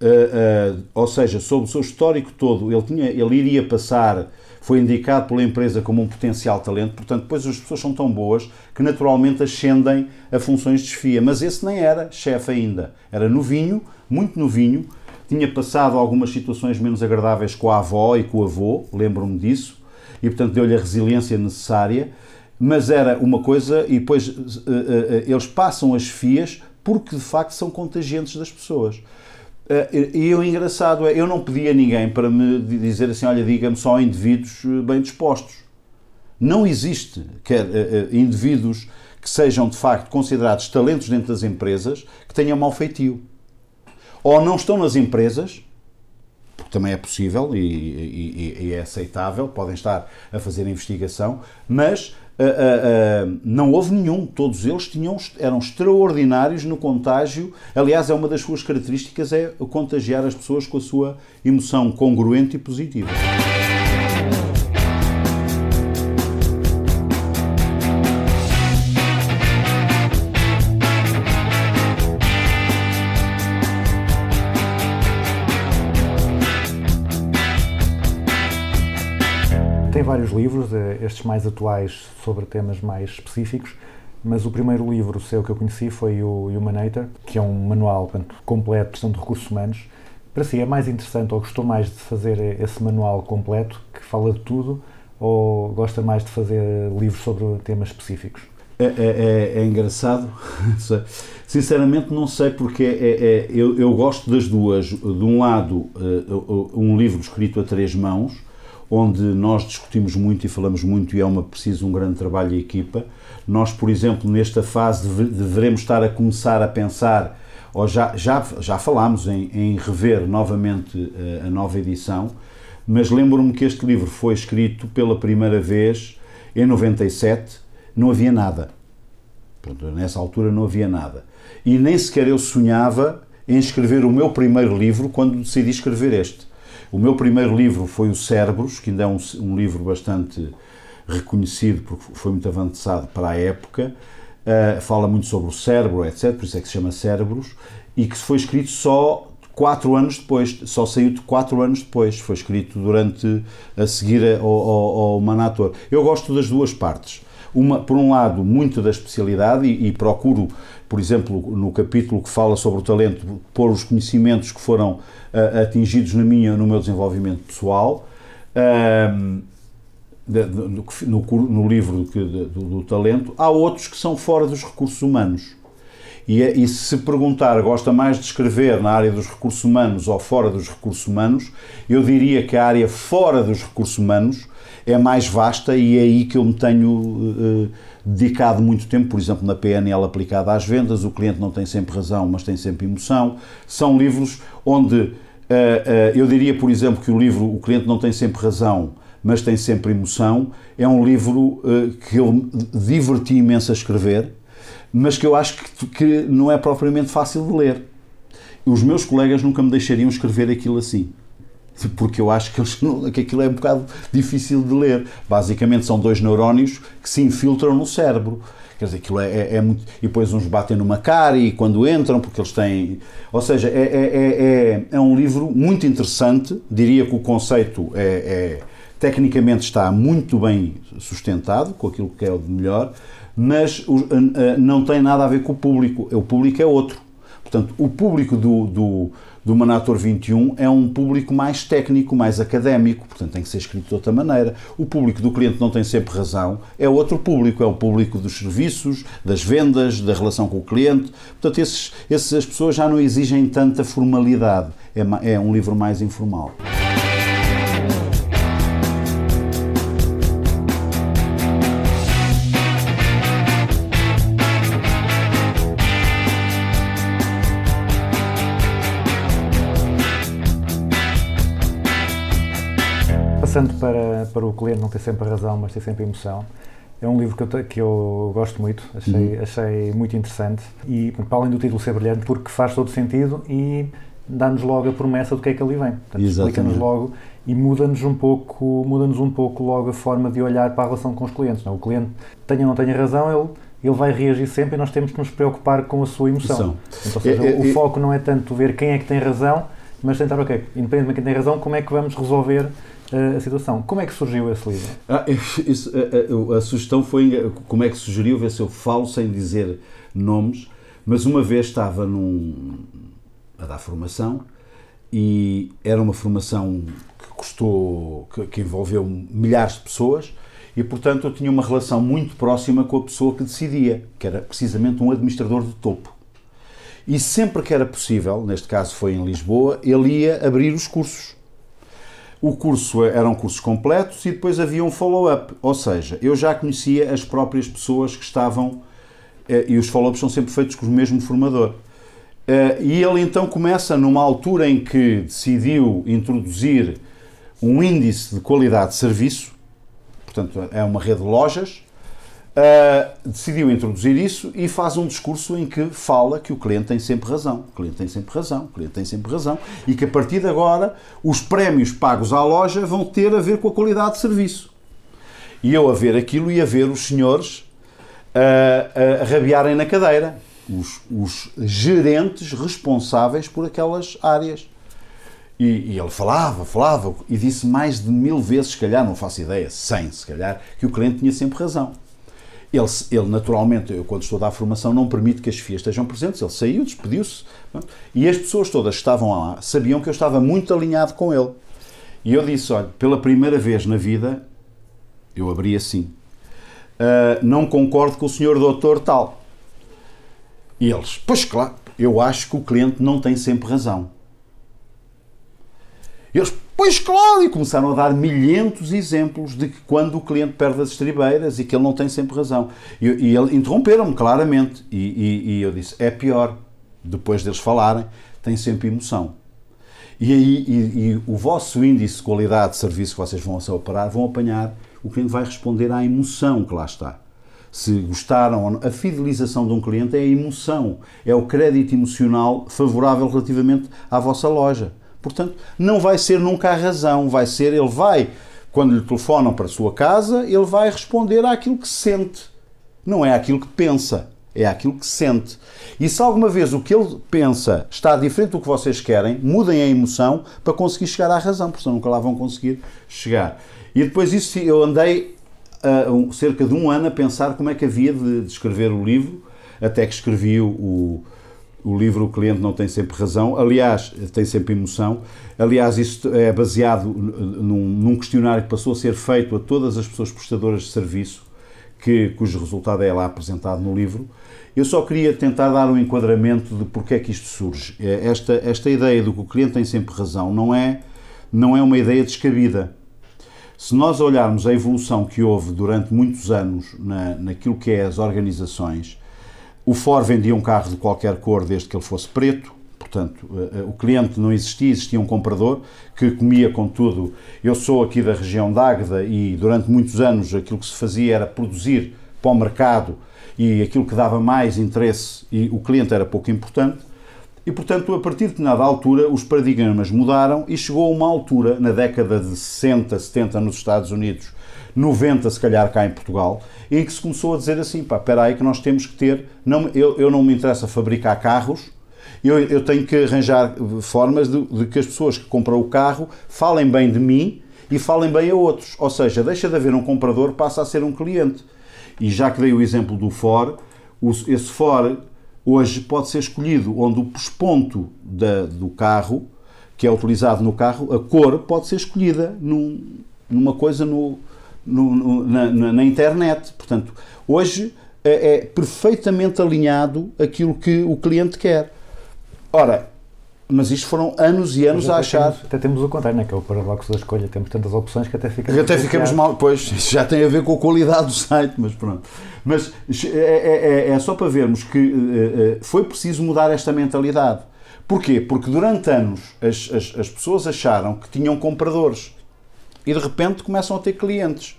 uh, uh, ou seja, sob o seu histórico todo, ele, tinha, ele iria passar, foi indicado pela empresa como um potencial talento, portanto, depois as pessoas são tão boas que naturalmente ascendem a funções de chefia. Mas esse nem era chefe ainda, era novinho, muito novinho, tinha passado algumas situações menos agradáveis com a avó e com o avô, lembro-me disso, e portanto deu-lhe a resiliência necessária, mas era uma coisa, e depois uh, eles passam as chefias porque de facto são contagiantes das pessoas. Eh, E o engraçado é, eu não pedi a ninguém para me dizer assim, olha, diga-me só indivíduos eh, bem dispostos. Não existe quer eh, indivíduos que sejam de facto considerados talentos dentro das empresas que tenham mau feitio. Ou não estão nas empresas, porque também é possível e- e- e é aceitável, podem estar a fazer investigação, mas ah, ah, não houve nenhum. Todos eles tinham, eram extraordinários no contágio. Aliás, é uma das suas características é contagiar as pessoas com a sua emoção congruente e positiva. Tem vários livros, eh, estes mais atuais sobre temas mais específicos, mas o primeiro livro seu que eu conheci foi o Humanator, que é um manual portanto, completo de de recursos humanos. Para si é mais interessante ou gostou mais de fazer esse manual completo, que fala de tudo, ou gosta mais de fazer livros sobre temas específicos? É, é- é- é engraçado. Sinceramente, não sei porque é- é- eu, eu gosto das duas. De um lado, eh, um livro escrito a três mãos, onde nós discutimos muito e falamos muito e é uma, preciso um grande trabalho de equipa. Nós, por exemplo, nesta fase deve- deveremos estar a começar a pensar, ou já, já, já falámos em, em rever novamente eh, a nova edição, mas lembro-me que este livro foi escrito pela primeira vez em 97, não havia nada. Pronto, nessa altura não havia nada. E nem sequer eu sonhava em escrever o meu primeiro livro quando decidi escrever este. O meu primeiro livro foi o Cérebros, que ainda é um, um livro bastante reconhecido porque foi muito avançado para a época. Uh, fala muito sobre o cérebro, etc. Por isso é que se chama Cérebros. E que foi escrito só quatro anos depois, só saiu de quatro anos depois. Foi escrito durante a seguir ao, ao, ao Manator. Eu gosto das duas partes. Uma, por um lado, muito da especialidade e, e procuro, por exemplo, no capítulo que fala sobre o talento, pôr os conhecimentos que foram uh, atingidos na minha, no meu desenvolvimento pessoal. De- no, no no livro de- do, do talento, há outros que são fora dos recursos humanos. E, é- e se perguntar, gosta mais de escrever na área dos recursos humanos ou fora dos recursos humanos, eu diria que a área fora dos recursos humanos é mais vasta e é aí que eu me tenho eh, dedicado muito tempo, por exemplo, na PNL aplicada às vendas, o cliente não tem sempre razão, mas tem sempre emoção. São livros onde eh, eh, eu diria, por exemplo, que o livro O Cliente Não Tem Sempre Razão, mas Tem Sempre Emoção, é um livro eh, que eu diverti imenso a escrever, mas que eu acho que, que não é propriamente fácil de ler. Os meus colegas nunca me deixariam escrever aquilo assim. Porque eu acho que, eles que aquilo é um bocado difícil de ler. Basicamente são dois neurónios que se infiltram no cérebro. Quer dizer, aquilo é, é- é muito. E depois uns batem numa cara e quando entram, porque eles têm. Ou seja, é, é, é, é- é um livro muito interessante. Diria que o conceito é, é- tecnicamente está muito bem sustentado, com aquilo que é o de melhor, mas não tem nada a ver com o público. O público é outro. Portanto, o público do, do, do Manator 21 é um público mais técnico, mais académico, portanto tem que ser escrito de outra maneira. O público do cliente não tem sempre razão, é outro público, é o público dos serviços, das vendas, da relação com o cliente. Portanto, esses, essas pessoas já não exigem tanta formalidade, é, é um livro mais informal. Passando para, para o cliente não ter sempre a razão, mas ter sempre a emoção, é um livro que eu, te- que eu gosto muito, achei, achei muito interessante e, para além do título ser brilhante, porque faz todo sentido e dá-nos logo a promessa do que é que ali vem. Explica-nos logo e muda-nos um pouco, muda-nos um pouco logo a forma de olhar para a relação com os clientes. Não? é? O cliente, tenha ou não tenha razão, ele, ele vai reagir sempre e nós temos que nos preocupar com a sua emoção. Portanto, ou seja, É, é, o é- foco não é tanto ver quem é que tem razão, mas tentar, ok, independentemente de quem tem razão, como é que vamos resolver a situação. Como é que surgiu esse livro? Ah, isso, a, a- a sugestão foi como é que sugeriu, ver se eu falo sem dizer nomes, mas uma vez estava num, a dar formação e era uma formação que custou, que, que envolveu milhares de pessoas e, portanto, eu tinha uma relação muito próxima com a pessoa que decidia, que era precisamente um administrador de topo. E sempre que era possível, neste caso foi em Lisboa, ele ia abrir os cursos. O curso eram cursos completos e depois havia um follow-up, ou seja, eu já conhecia as próprias pessoas que estavam, eh, e os follow-ups são sempre feitos com o mesmo formador. Eh, E ele então começa numa altura em que decidiu introduzir um índice de qualidade de serviço, portanto é uma rede de lojas, Uh, decidiu introduzir isso e faz um discurso em que fala que o cliente tem sempre razão, o cliente tem sempre razão, o cliente tem sempre razão e que a partir de agora os prémios pagos à loja vão ter a ver com a qualidade de serviço. E eu a ver aquilo e a ver os senhores uh, a rabiarem na cadeira, os, os gerentes responsáveis por aquelas áreas. E, e ele falava, falava e disse mais de mil vezes, se calhar, não faço ideia, cem se calhar, que o cliente tinha sempre razão. Ele, ele, naturalmente, eu quando estou a dar formação não permito que as FIAs estejam presentes. Ele saiu, despediu-se. E as pessoas todas que estavam lá sabiam que eu estava muito alinhado com ele. E eu disse, olha, pela primeira vez na vida, eu abri assim, "ah, não concordo com o senhor doutor tal. E eles, pois claro, eu acho que o cliente não tem sempre razão. Eles, pois claro, e começaram a dar milhentos exemplos de que quando o cliente perde as estribeiras e que ele não tem sempre razão. E, e ele- interromperam-me claramente. E, e- e eu disse, é pior. Depois deles falarem, tem sempre emoção. E aí e, e o vosso índice de qualidade de serviço que vocês vão operar vão apanhar, o cliente vai responder à emoção que lá está. Se gostaram ou não. A fidelização de um cliente é a emoção, é o crédito emocional favorável relativamente à vossa loja. Portanto, não vai ser nunca a razão, vai ser, ele vai, quando lhe telefonam para a sua casa, ele vai responder àquilo que sente. Não é aquilo que pensa, é aquilo que sente. E se alguma vez o que ele pensa está diferente do que vocês querem, mudem a emoção para conseguir chegar à razão, porque senão nunca lá vão conseguir chegar. E depois disso eu andei um- cerca de um ano a pensar como é que havia de, de escrever o livro, até que escrevi o, o, livro O Cliente Não Tem Sempre Razão. Aliás, tem sempre emoção. Aliás, isso é baseado num, num questionário que passou a ser feito a todas as pessoas prestadoras de serviço, que, cujo resultado é lá apresentado no livro. Eu só queria tentar dar um enquadramento de porque é que isto surge. É, Esta, esta ideia de que o cliente tem sempre razão não é, não é uma ideia descabida. Se nós olharmos a evolução que houve durante muitos anos na, naquilo que é as organizações, o Ford vendia um carro de qualquer cor desde que ele fosse preto, portanto, eh, eh, o cliente não existia, existia um comprador que comia com tudo. Eu sou aqui da região de Águeda e durante muitos anos aquilo que se fazia era produzir para o mercado e aquilo que dava mais interesse e o cliente era pouco importante. E, portanto, a partir de determinada altura, os paradigmas mudaram e chegou a uma altura, na década de 60, 70 nos Estados Unidos, 90 se calhar cá em Portugal, em que se começou a dizer assim, pá, espera aí que nós temos que ter, não, eu, eu não me interessa fabricar carros, eu, eu tenho que arranjar formas de, de que as pessoas que compram o carro falem bem de mim e falem bem a outros. Ou seja, deixa de haver um comprador, passa a ser um cliente. E já que dei o exemplo do Ford, esse Ford, Hoje pode ser escolhido onde o pesponto da- do carro, que é utilizado no carro, a cor pode ser escolhida num- numa coisa no, no- no- na, na- internet. Portanto, hoje é, é perfeitamente alinhado aquilo que o cliente quer. Ora, mas isto foram anos e anos a achar. Temos, até temos o contrário, né? que é o paradoxo da escolha. Temos tantas opções que até ficamos. Até ficamos mal, pois, isso já tem a ver com a qualidade do site, mas pronto. Mas é, é- é- é só para vermos que eh, eh, foi preciso mudar esta mentalidade. Porquê? Porque durante anos as, as, as pessoas acharam que tinham compradores e de repente começam a ter clientes.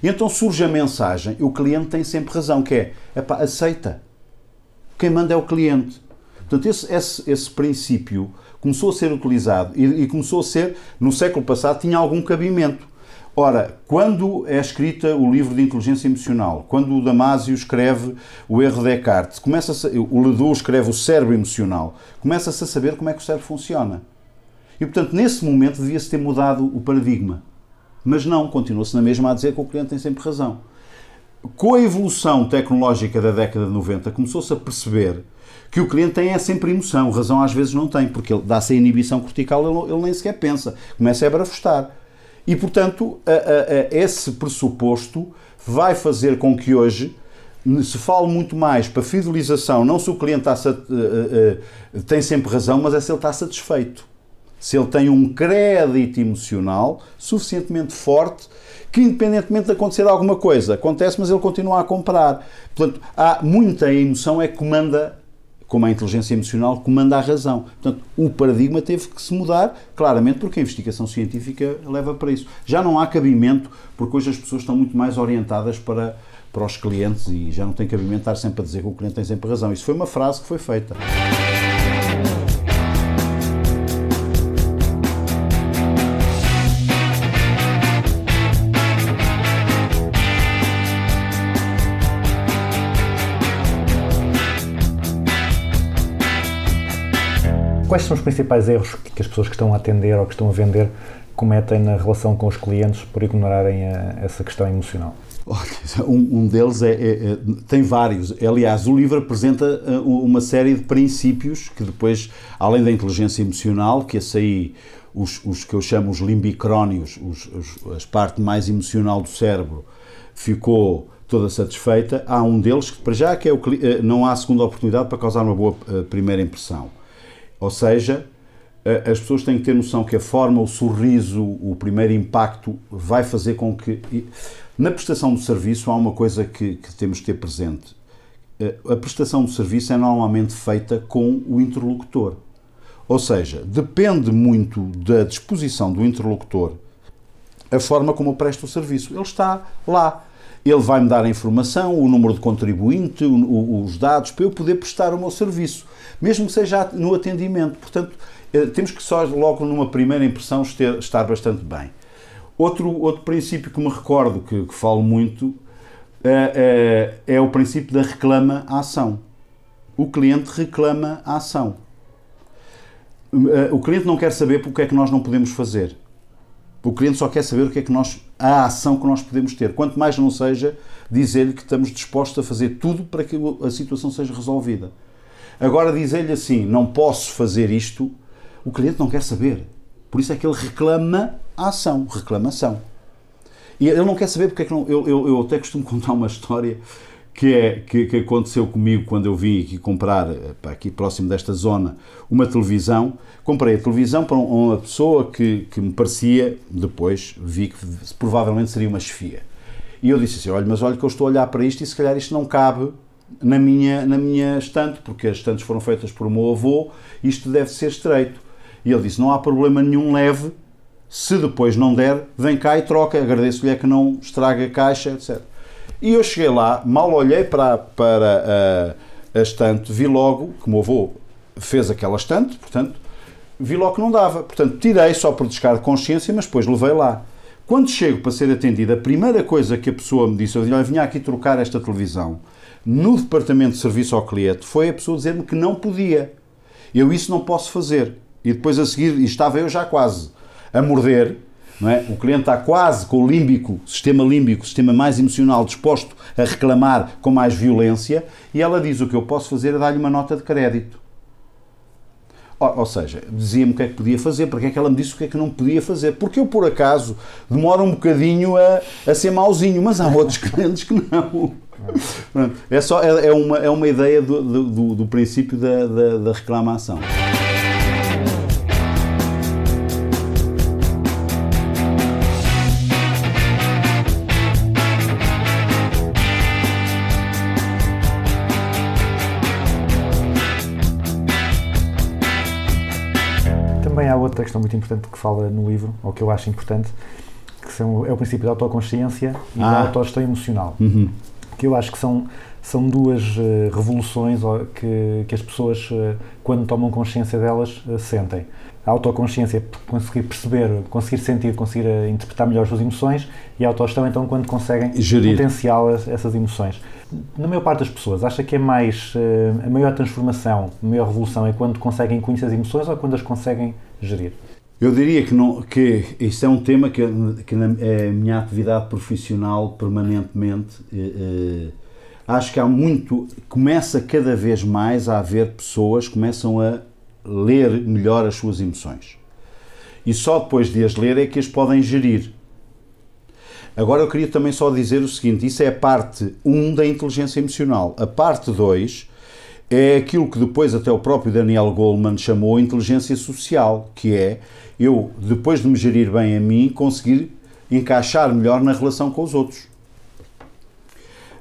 E então surge a mensagem, e o cliente tem sempre razão, que é, epá, aceita. Quem manda é o cliente. Portanto, esse, esse, esse princípio começou a ser utilizado e, e começou a ser, no século passado, tinha algum cabimento. Ora, quando é escrita o livro de inteligência emocional, quando o Damasio escreve o erro de Descartes, começa o Ledoux escreve o cérebro emocional, começa-se a saber como é que o cérebro funciona. E, portanto, nesse momento devia-se ter mudado o paradigma. Mas não, continua-se na mesma a dizer que o cliente tem sempre razão. Com a evolução tecnológica da década de 90, começou-se a perceber que o cliente tem é sempre emoção, razão às vezes não tem, porque ele dá-se a inibição cortical, ele, ele nem sequer pensa, começa a brafustar. E, portanto, a- a- a- esse pressuposto vai fazer com que hoje se fale muito mais para fidelização, não se o cliente sat- eh, eh, tem sempre razão, mas é se ele está satisfeito se ele tem um crédito emocional suficientemente forte que, independentemente de acontecer alguma coisa, acontece, mas ele continua a comprar. Portanto, há muita emoção é que comanda, como a inteligência emocional, comanda a razão. Portanto, o paradigma teve que se mudar, claramente, porque a investigação científica leva para isso. Já não há cabimento, porque hoje as pessoas estão muito mais orientadas para, para os clientes e já não tem cabimento estar sempre a dizer que o cliente tem sempre razão. Isso foi uma frase que foi feita. Quais são os principais erros que as pessoas que estão a atender ou que estão a vender cometem na relação com os clientes por ignorarem a- essa questão emocional? Um, um deles é, é- é- tem vários. Aliás, o livro apresenta uh, uma série de princípios que depois, além da inteligência emocional, que esse aí, os, os que eu chamo os limbicrónios, os, os, as parte mais emocional do cérebro, ficou toda satisfeita. Há um deles que, para já, que é o, eh, não há segunda oportunidade para causar uma boa eh, primeira impressão. Ou seja, as pessoas têm que ter noção que a forma, o sorriso, o primeiro impacto vai fazer com que. Na prestação do serviço há uma coisa que, que temos que ter presente. A prestação do serviço é normalmente feita com o interlocutor. Ou seja, depende muito da disposição do interlocutor a forma como eu presto o serviço. Ele está lá. Ele vai-me dar a informação, o número de contribuinte, o- o- os dados, para eu poder prestar o meu serviço, mesmo que seja no atendimento. Portanto, eh, temos que só logo numa primeira impressão estar bastante bem. Outro, outro princípio que me recordo, que, que falo muito, é, é- é o princípio da reclama a ação. O cliente reclama a ação. O cliente não quer saber porque é que nós não podemos fazer. O cliente só quer saber o que é que nós, a ação que nós podemos ter. Quanto mais não seja dizer-lhe que estamos dispostos a fazer tudo para que a situação seja resolvida. Agora dizer-lhe assim, não posso fazer isto, o cliente não quer saber. Por isso é que ele reclama a ação, reclamação. E ele não quer saber porque é que não. Eu, eu, eu até costumo contar uma história que, é, que, que aconteceu comigo quando eu vim aqui comprar, eh, aqui próximo desta zona, uma televisão. Comprei a televisão para um- uma pessoa que, que me parecia, depois vi que provavelmente seria uma chefia. E eu disse assim: olha, mas olha que eu estou a olhar para isto e se calhar isto não cabe na minha, na minha estante, porque as estantes foram feitas por o meu avô, isto deve ser estreito. E ele disse: não há problema nenhum, leve. Se depois não der, vem cá e troca. Agradeço-lhe é que não estraga a caixa, etc. E eu cheguei lá, mal olhei para, para a, a estante, vi logo que o meu avô fez aquela estante, portanto, vi logo que não dava. Portanto, tirei só por descargo de consciência, mas depois levei lá. Quando chego para ser atendido, a primeira coisa que a pessoa me disse, eu disse, vinha aqui trocar esta televisão, no departamento de serviço ao cliente, foi a pessoa dizer-me que não podia. Eu isso não posso fazer. E depois a seguir, e estava eu já quase a morder, não é? O cliente está quase com o límbico, sistema límbico, sistema mais emocional, disposto a reclamar com mais violência, e ela diz: o que eu posso fazer é dar-lhe uma nota de crédito. Ou, seja, dizia-me o que é que podia fazer, porque é que ela me disse o que é que não podia fazer. Porque eu, por acaso, demoro um bocadinho a, a ser mauzinho, mas há outros clientes que não. É, só, é, é uma, é uma ideia do, do, do- do princípio da, da, da reclamação. Outra questão muito importante que fala no livro, ou que eu acho importante, que são, é o princípio da autoconsciência e da Ah. autogestão emocional. Que eu acho que são, são duas eh, revoluções que, que as pessoas, eh, quando tomam consciência delas, eh, sentem. A autoconsciência é conseguir perceber, conseguir sentir, conseguir interpretar melhor as suas emoções e a autogestão, então, quando conseguem Gerir. potencial as- essas emoções. Na maior parte das pessoas, acha que é mais a maior transformação, a maior revolução é quando conseguem conhecer as emoções ou quando as conseguem gerir? Eu diria que, não, que isso é um tema que, que na é minha atividade profissional permanentemente. eh, eh, acho que há muito. Começa cada vez mais a haver pessoas que começam a ler melhor as suas emoções. E só depois de as ler é que as podem gerir. Agora eu queria também só dizer o seguinte: isso é a parte 1 da inteligência emocional. A parte 2 é aquilo que depois até o próprio Daniel Goleman chamou inteligência social, que é eu, depois de me gerir bem a mim, conseguir encaixar melhor na relação com os outros.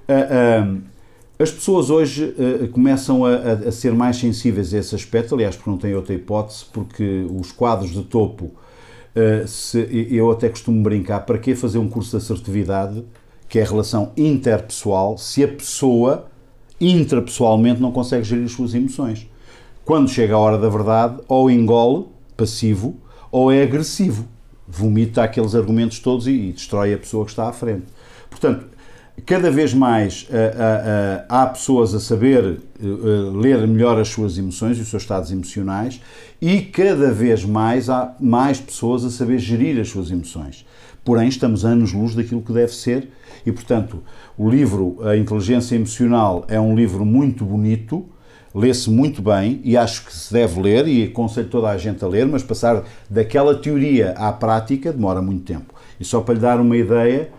Ah, ah, as pessoas hoje ah, começam a, a- ser mais sensíveis a esse aspecto, aliás, porque não têm outra hipótese, porque os quadros de topo, se- eu até costumo brincar, para que fazer um curso de assertividade, que é a relação interpessoal, se a pessoa intrapessoalmente não consegue gerir as suas emoções? Quando chega a hora da verdade, ou engole, passivo, ou é agressivo, vomita aqueles argumentos todos e, e destrói a pessoa que está à frente. Portanto, cada vez mais ah, ah, ah, há pessoas a saber eh, eh, ler melhor as suas emoções e os seus estados emocionais e cada vez mais há mais pessoas a saber gerir as suas emoções. Porém, estamos anos-luz daquilo que deve ser e, portanto, o livro A Inteligência Emocional é um livro muito bonito, lê-se muito bem e acho que se deve ler e aconselho toda a gente a ler, mas passar daquela teoria à prática demora muito tempo. E só para lhe dar uma ideia,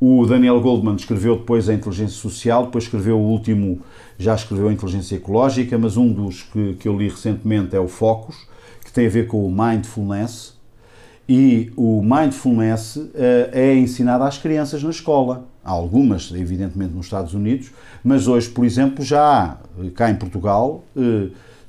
o Daniel Goldman escreveu depois a inteligência social, depois escreveu o último, já escreveu a inteligência ecológica, mas um dos que, que eu li recentemente é o Focus, que tem a ver com o mindfulness. E o mindfulness eh, é ensinado às crianças na escola. Há algumas, evidentemente, nos Estados Unidos, mas hoje, por exemplo, já há, eh, cá em Portugal, eh,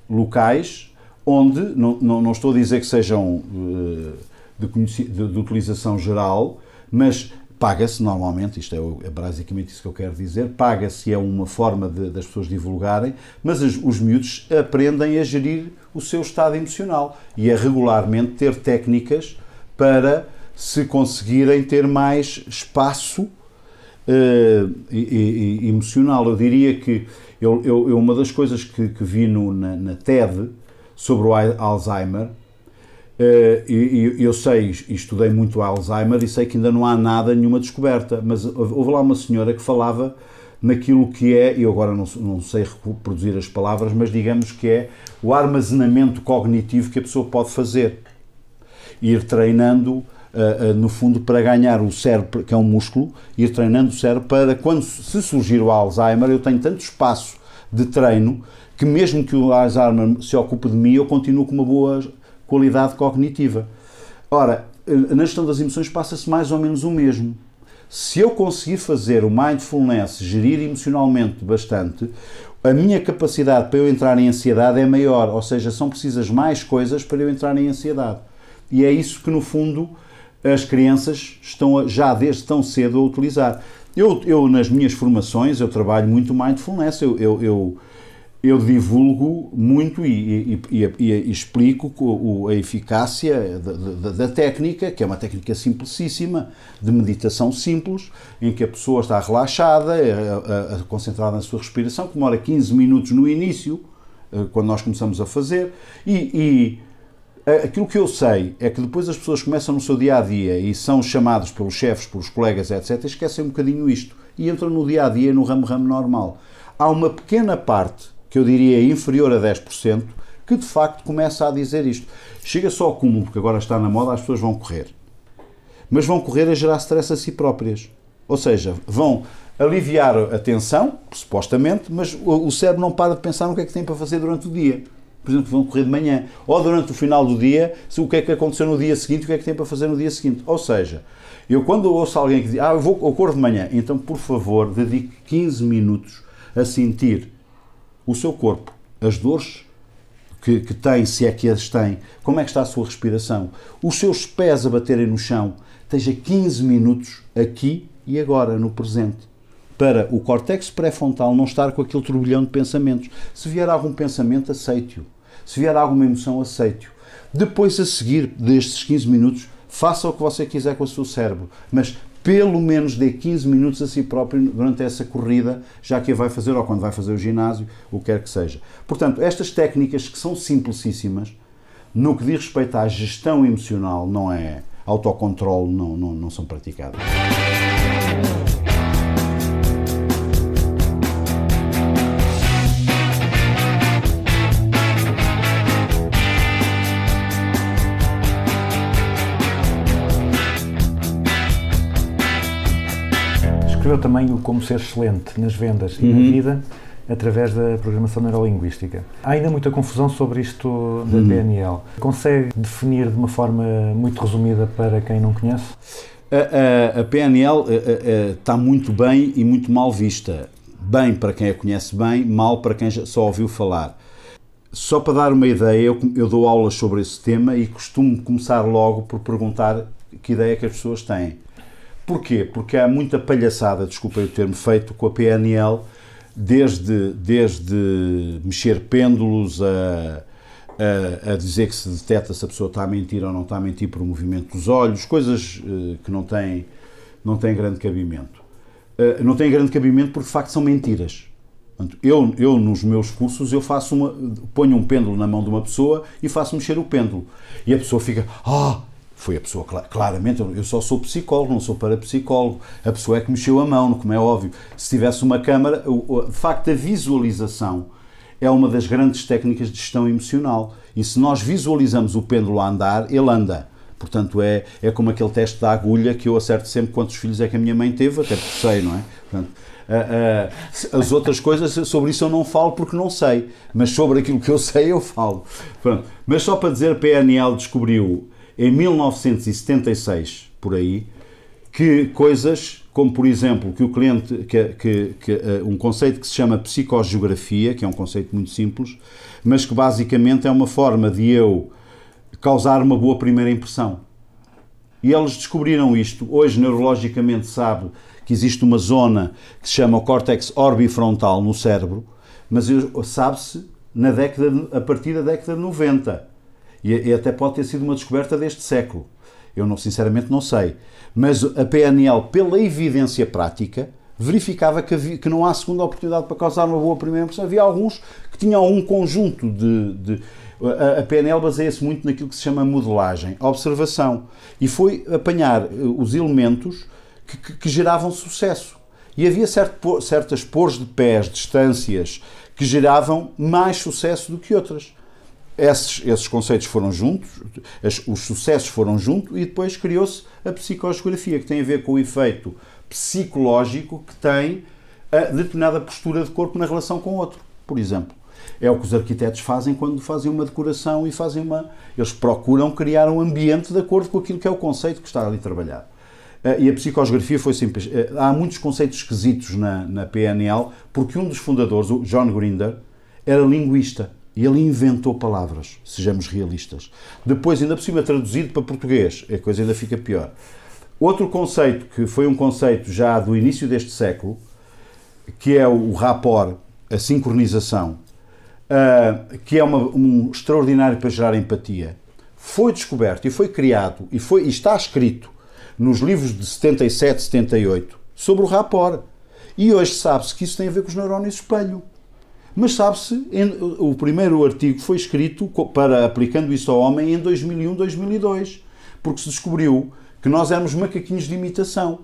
locais onde, não, não, não estou a dizer que sejam eh, de, de- de utilização geral, mas paga-se normalmente, isto é, é basicamente isso que eu quero dizer, paga-se é uma forma de- das pessoas divulgarem, mas as- os miúdos aprendem a gerir o seu estado emocional e a regularmente ter técnicas para se conseguirem ter mais espaço eh, e- e- emocional. Eu diria que eu, eu- uma das coisas que, que vi no- na, na TED sobre o Al- Alzheimer, eh, e, eu sei e estudei muito Alzheimer e sei que ainda não há nada, nenhuma descoberta, mas houve lá uma senhora que falava naquilo que é, eu agora não, não sei reproduzir as palavras, mas digamos que é o armazenamento cognitivo que a pessoa pode fazer ir treinando, ah, ah, no fundo, para ganhar o cérebro, que é um músculo, ir treinando o cérebro para quando se surgir o Alzheimer, eu tenho tanto espaço de treino que mesmo que o Alzheimer se ocupe de mim, eu continuo com uma boa qualidade cognitiva. Ora, eh, na gestão das emoções passa-se mais ou menos o mesmo. Se eu conseguir fazer o mindfulness, gerir emocionalmente bastante, a minha capacidade para eu entrar em ansiedade é maior, ou seja, são precisas mais coisas para eu entrar em ansiedade. E é isso que, no fundo, as crianças estão a- já desde tão cedo a utilizar. Eu, eu nas minhas formações, eu trabalho muito mindfulness, eu, eu, eu, eu divulgo muito e, e- e- e- explico co- o- a eficácia da, da- da técnica, que é uma técnica simplicíssima, de meditação simples, em que a pessoa está relaxada, a- a- a- concentrada na sua respiração, que demora 15 minutos no início, quando nós começamos a fazer, e, A- Aquilo que eu sei é que depois as pessoas começam no seu dia a dia e são chamados pelos chefes, pelos colegas, etc., esquecem um bocadinho isto e entram no dia a dia no ramo-ramo normal. Há uma pequena parte, que eu diria inferior a 10%, que de facto começa a dizer isto. Chega só ao cúmulo, porque agora está na moda, as pessoas vão correr. Mas vão correr a gerar stress a si próprias. Ou seja, vão aliviar a tensão, supostamente, mas o cérebro não para de pensar no que é que tem para fazer durante o dia. Por exemplo, vão correr de manhã. Ou durante o final do dia, se o que é que aconteceu no dia seguinte, o que é que tem para fazer no dia seguinte. Ou seja, eu quando ouço alguém que diz, ah, eu vou eu corro de manhã, então, por favor, dedique 15 minutos a sentir o seu corpo, as dores que, que tem, se é que as tem, como é que está a sua respiração, os seus pés a baterem no chão, esteja 15 minutos aqui e agora, no presente, para o córtex pré-frontal não estar com aquele turbilhão de pensamentos. Se vier algum pensamento, aceite-o. Se vier alguma emoção, aceite-o. Depois, a seguir destes 15 minutos, faça o que você quiser com o seu cérebro, mas pelo menos dê 15 minutos a si próprio durante essa corrida, já que a vai fazer ou quando vai fazer o ginásio, o que quer que seja. Portanto, estas técnicas que são simplicíssimas, no que diz respeito à gestão emocional, não é autocontrole, não, não, não são praticadas. Escreveu também o Como Ser Excelente nas vendas e na vida através da programação neurolinguística. Há ainda muita confusão sobre isto da PNL. Consegue definir de uma forma muito resumida para quem não conhece? A, a- a PNL eh, está muito bem e muito mal vista. Bem para quem a conhece bem, mal para quem só ouviu falar. Só para dar uma ideia, eu, eu dou aulas sobre esse tema e costumo começar logo por perguntar que ideia que as pessoas têm. Porquê? Porque há muita palhaçada, desculpem o termo, feito com a PNL, desde, desde mexer pêndulos a, a, a dizer que se detecta se a pessoa está a mentir ou não está a mentir por um movimento dos olhos, coisas eh, que não têm, não têm grande cabimento. Eh, não têm grande cabimento porque de facto são mentiras. Eu, eu nos meus cursos eu faço uma, ponho um pêndulo na mão de uma pessoa e faço mexer o pêndulo e a pessoa fica ah foi a pessoa cla- claramente eu só sou psicólogo não sou parapsicólogo. A pessoa é que mexeu a mão como é óbvio. Se tivesse uma câmara de facto a visualização é uma das grandes técnicas de gestão emocional. E se nós visualizamos o pêndulo a andar ele anda. Portanto, é, é como aquele teste da agulha que eu acerto sempre quantos filhos é que a minha mãe teve, até porque sei, não é? Portanto, ah, ah, as outras coisas, sobre isso eu não falo porque não sei, mas sobre aquilo que eu sei eu falo. Mas só para dizer, PNL descobriu em 1976, por aí, que coisas como, por exemplo, que o cliente, que, que, que, eh, um conceito que se chama psicogeografia, que é um conceito muito simples, mas que basicamente é uma forma de eu causar uma boa primeira impressão. E eles descobriram isto. Hoje, neurologicamente, sabe que existe uma zona que se chama o córtex orbifrontal no cérebro, mas sabe-se na década, a partir da década de 90. E, e até pode ter sido uma descoberta deste século. Eu, não, sinceramente, não sei. Mas a PNL, pela evidência prática, verificava que, havia- que não há segunda oportunidade para causar uma boa primeira impressão. Havia alguns que tinham um conjunto de. de- a, a PNL baseia-se muito naquilo que se chama modelagem, observação. E foi apanhar eh, os elementos que, que- que geravam sucesso. E havia certo certas pôres de pés, distâncias, que geravam mais sucesso do que outras. Esses, esses conceitos foram juntos, as- os sucessos foram juntos e depois criou-se a psicogeografia, que tem a ver com o efeito psicológico que tem a determinada postura de corpo na relação com o outro, por exemplo. É o que os arquitetos fazem quando fazem uma decoração e fazem uma. Eles procuram criar um ambiente de acordo com aquilo que é o conceito que está ali trabalhado. Eh, E a psicogeografia foi simples. Eh, Há muitos conceitos esquisitos na, na PNL, porque um dos fundadores, o John Grinder, era linguista e ele inventou palavras, sejamos realistas. Depois, ainda por cima, traduzido para português, a coisa ainda fica pior. Outro conceito, que foi um conceito já do início deste século, que é o rapport, a sincronização, ah, que é uma- um extraordinário para gerar empatia, foi descoberto e foi criado e, foi, e está escrito nos livros de 77, 78 sobre o rapport. E hoje sabe-se que isso tem a ver com os neurónios espelho. Mas sabe-se, o primeiro artigo foi escrito para aplicando isso ao homem em 2001, 2002, porque se descobriu que nós éramos macaquinhos de imitação.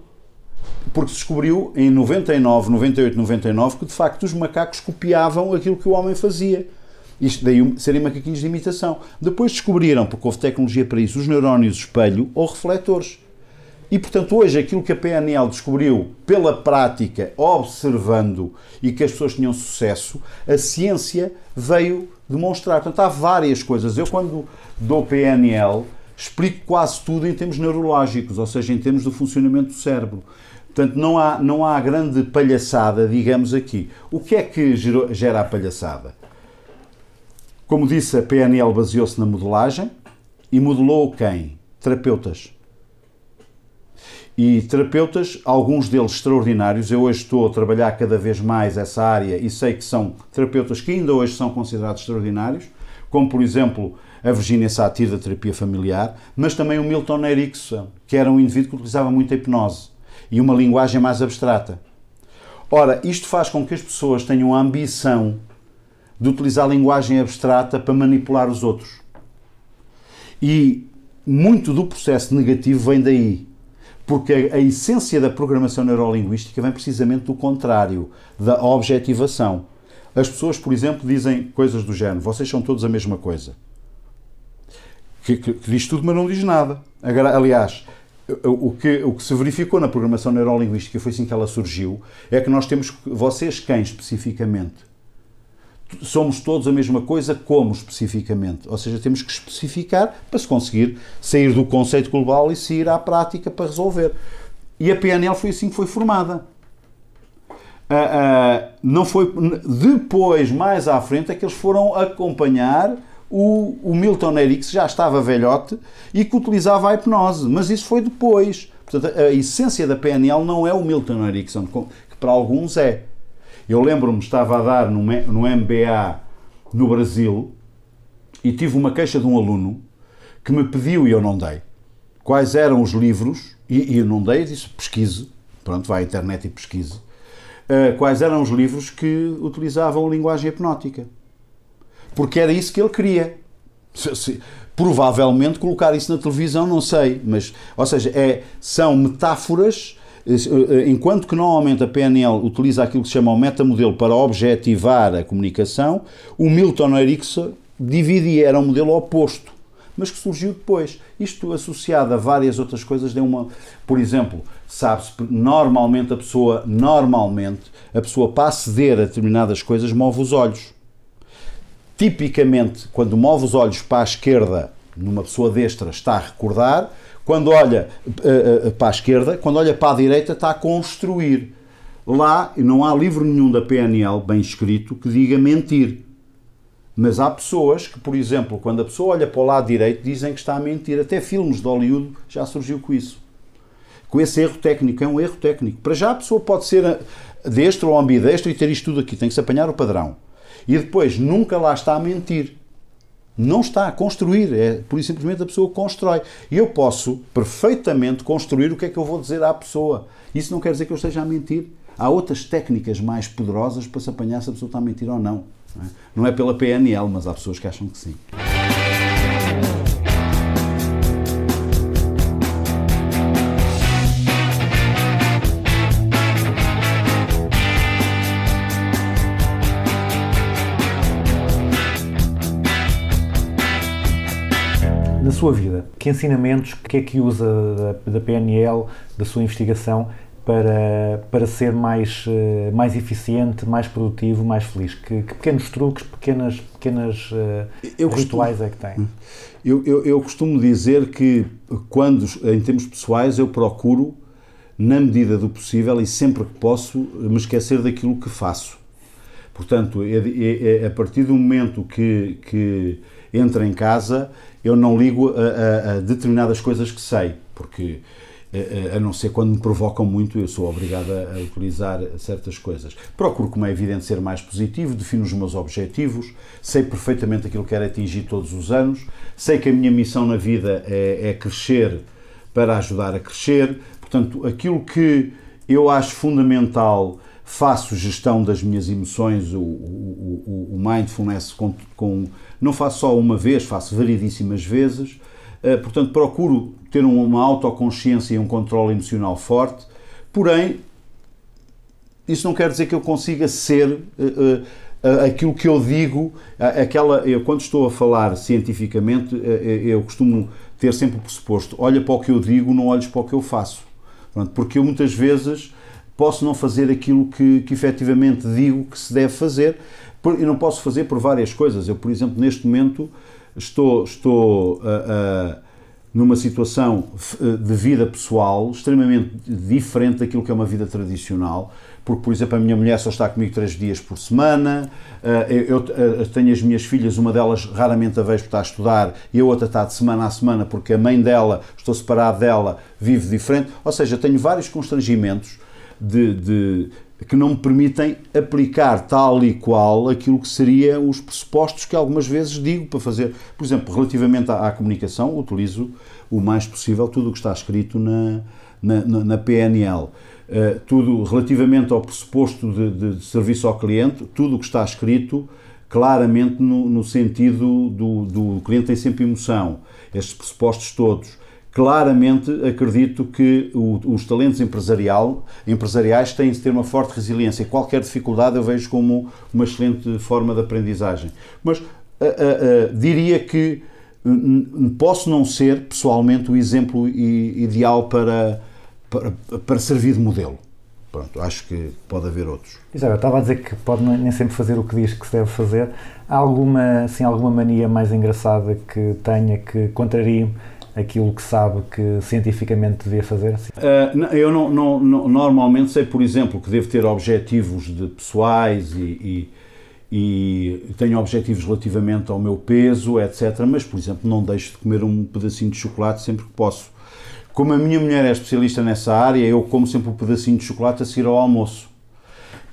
Porque se descobriu em 99, 98, 99 que de facto os macacos copiavam aquilo que o homem fazia. Isto daí serem macaquinhos de imitação. Depois descobriram, porque houve tecnologia para isso, os neurónios espelho ou refletores. E, portanto, hoje aquilo que a PNL descobriu pela prática, observando e que as pessoas tinham sucesso, a ciência veio demonstrar. Portanto, há várias coisas. Eu, quando dou PNL, explico quase tudo em termos neurológicos, ou seja, em termos do funcionamento do cérebro. Portanto, não há, não há grande palhaçada, digamos aqui. O que é que gerou- gera a palhaçada? Como disse, a PNL baseou-se na modelagem e modelou quem? Terapeutas. E terapeutas, alguns deles extraordinários, eu hoje estou a trabalhar cada vez mais essa área e sei que são terapeutas que ainda hoje são considerados extraordinários, como por exemplo a Virginia Satir da terapia familiar, mas também o Milton Erickson, que era um indivíduo que utilizava muito hipnose e uma linguagem mais abstrata. Ora, isto faz com que as pessoas tenham a ambição de utilizar a linguagem abstrata para manipular os outros. E muito do processo negativo vem daí. Porque a, a essência da programação neurolinguística vem precisamente do contrário, da objetivação. As pessoas, por exemplo, dizem coisas do género: vocês são todos a mesma coisa. Que, que- que diz tudo, mas não diz nada. Agora, aliás, o que, o que se verificou na programação neurolinguística, foi assim que ela surgiu, é que nós temos, vocês quem especificamente? Somos todos a mesma coisa, como especificamente? Ou seja, temos que especificar para se conseguir sair do conceito global e sair à prática para resolver. E a PNL foi assim que foi formada. Ah, ah, não foi depois, mais à frente, é que eles foram acompanhar o, o Milton Erickson, que já estava velhote e que utilizava a hipnose, mas isso foi depois. Portanto, a essência da PNL não é o Milton Erickson, que para alguns é. Eu lembro-me, estava a dar no, no MBA no Brasil e tive uma queixa de um aluno que me pediu e eu não dei quais eram os livros, e, e eu não dei, disse pesquise, pronto, vai à internet e pesquise, eh, quais eram os livros que utilizavam linguagem hipnótica. Porque era isso que ele queria. Se- se- provavelmente colocar isso na televisão, não sei, mas, ou seja, é, são metáforas, enquanto que normalmente a PNL utiliza aquilo que se chama o metamodelo para objetivar a comunicação, o Milton Erickson dividia, era um modelo oposto mas que surgiu depois. Isto associado a várias outras coisas deu uma, por exemplo, sabe-se normalmente a pessoa, normalmente a pessoa para aceder a determinadas coisas move os olhos. Tipicamente, quando move os olhos para a esquerda, numa pessoa destra, está a recordar, quando olha eh, eh, para a esquerda, quando olha para a direita, está a construir. Lá não há livro nenhum da PNL bem escrito que diga mentir. Mas há pessoas que, por exemplo, quando a pessoa olha para o lado direito, dizem que está a mentir. Até filmes de Hollywood já surgiu com isso. Com esse erro técnico. É um erro técnico. Para já a pessoa pode ser destro ou ambidestro e ter isto tudo aqui. Tem que se apanhar o padrão. E depois nunca lá está a mentir. Não está a construir. É por simplesmente a pessoa constrói. E eu posso perfeitamente construir o que é que eu vou dizer à pessoa. Isso não quer dizer que eu esteja a mentir. Há outras técnicas mais poderosas para se apanhar se a pessoa está a mentir ou não. Não é, não é pela PNL, mas há pessoas que acham que sim. Sua vida, que ensinamentos, que é que usa da, da PNL, da sua investigação, para, para ser mais, eh, mais eficiente, mais produtivo, mais feliz? Que, que pequenos truques, pequenas, pequenas eh, Eu rituais é que tem? Eu, eu, eu costumo dizer que quando, em termos pessoais, eu procuro, na medida do possível e sempre que posso, me esquecer daquilo que faço. Portanto, é, é- é a partir do momento que, que entro em casa, eu não ligo a, a- a determinadas coisas que sei, porque a, não ser quando me provocam muito, eu sou obrigado a, a utilizar certas coisas. Procuro, como é evidente, ser mais positivo, defino os meus objetivos, sei perfeitamente aquilo que quero atingir todos os anos, sei que a minha missão na vida é, é crescer para ajudar a crescer. Portanto, aquilo que eu acho fundamental faço gestão das minhas emoções, o, o, o- mindfulness com, com- não faço só uma vez, faço variedíssimas vezes. Eh, portanto, procuro ter um- uma autoconsciência e um controle emocional forte, porém, isso não quer dizer que eu consiga ser eh, eh, aquilo que eu digo, aquela, eu quando estou a falar cientificamente, eu costumo ter sempre o pressuposto, olha para o que eu digo, não olhes para o que eu faço. Pronto, porque eu muitas vezes posso não fazer aquilo que, que efetivamente digo que se deve fazer, e não posso fazer por várias coisas. Eu, por exemplo, neste momento estou, estou ah, ah, numa situação eh, de vida pessoal extremamente diferente daquilo que é uma vida tradicional, porque, por exemplo, a minha mulher só está comigo três dias por semana, eu, eu, tenho as minhas filhas, uma delas raramente a vejo porque está a estudar e a outra está de semana a semana porque a mãe dela, estou separado dela, vive diferente, ou seja, tenho vários constrangimentos de, de- que não me permitem aplicar tal e qual aquilo que seriam os pressupostos que algumas vezes digo para fazer. Por exemplo, relativamente à, à comunicação, utilizo o mais possível tudo o que está escrito na, na, na- PNL. Eh, tudo relativamente ao pressuposto de, de- de serviço ao cliente, tudo o que está escrito claramente no, no sentido do, do cliente tem sempre emoção. Estes pressupostos todos claramente acredito que o- os talentos empresarial, empresariais têm de ter uma forte resiliência. Qualquer dificuldade eu vejo como uma excelente forma de aprendizagem. Mas ah, ah, ah, diria que hum, hum, posso não ser, pessoalmente, o exemplo ideal para, para, para servir de modelo. Pronto, acho que pode haver outros. Isabel, estava a dizer que pode nem nem sempre fazer o que diz que se deve fazer. Há alguma, assim, alguma mania mais engraçada que tenha que contrarie aquilo que sabe que cientificamente devia fazer? Uh, eu não, não- não- normalmente sei, por exemplo, que devo ter objetivos de pessoais e, e- e tenho objetivos relativamente ao meu peso, etc. Mas, por exemplo, não deixo de comer um pedacinho de chocolate sempre que posso. Como a minha mulher é especialista nessa área, eu como sempre um pedacinho de chocolate a seguir ao almoço.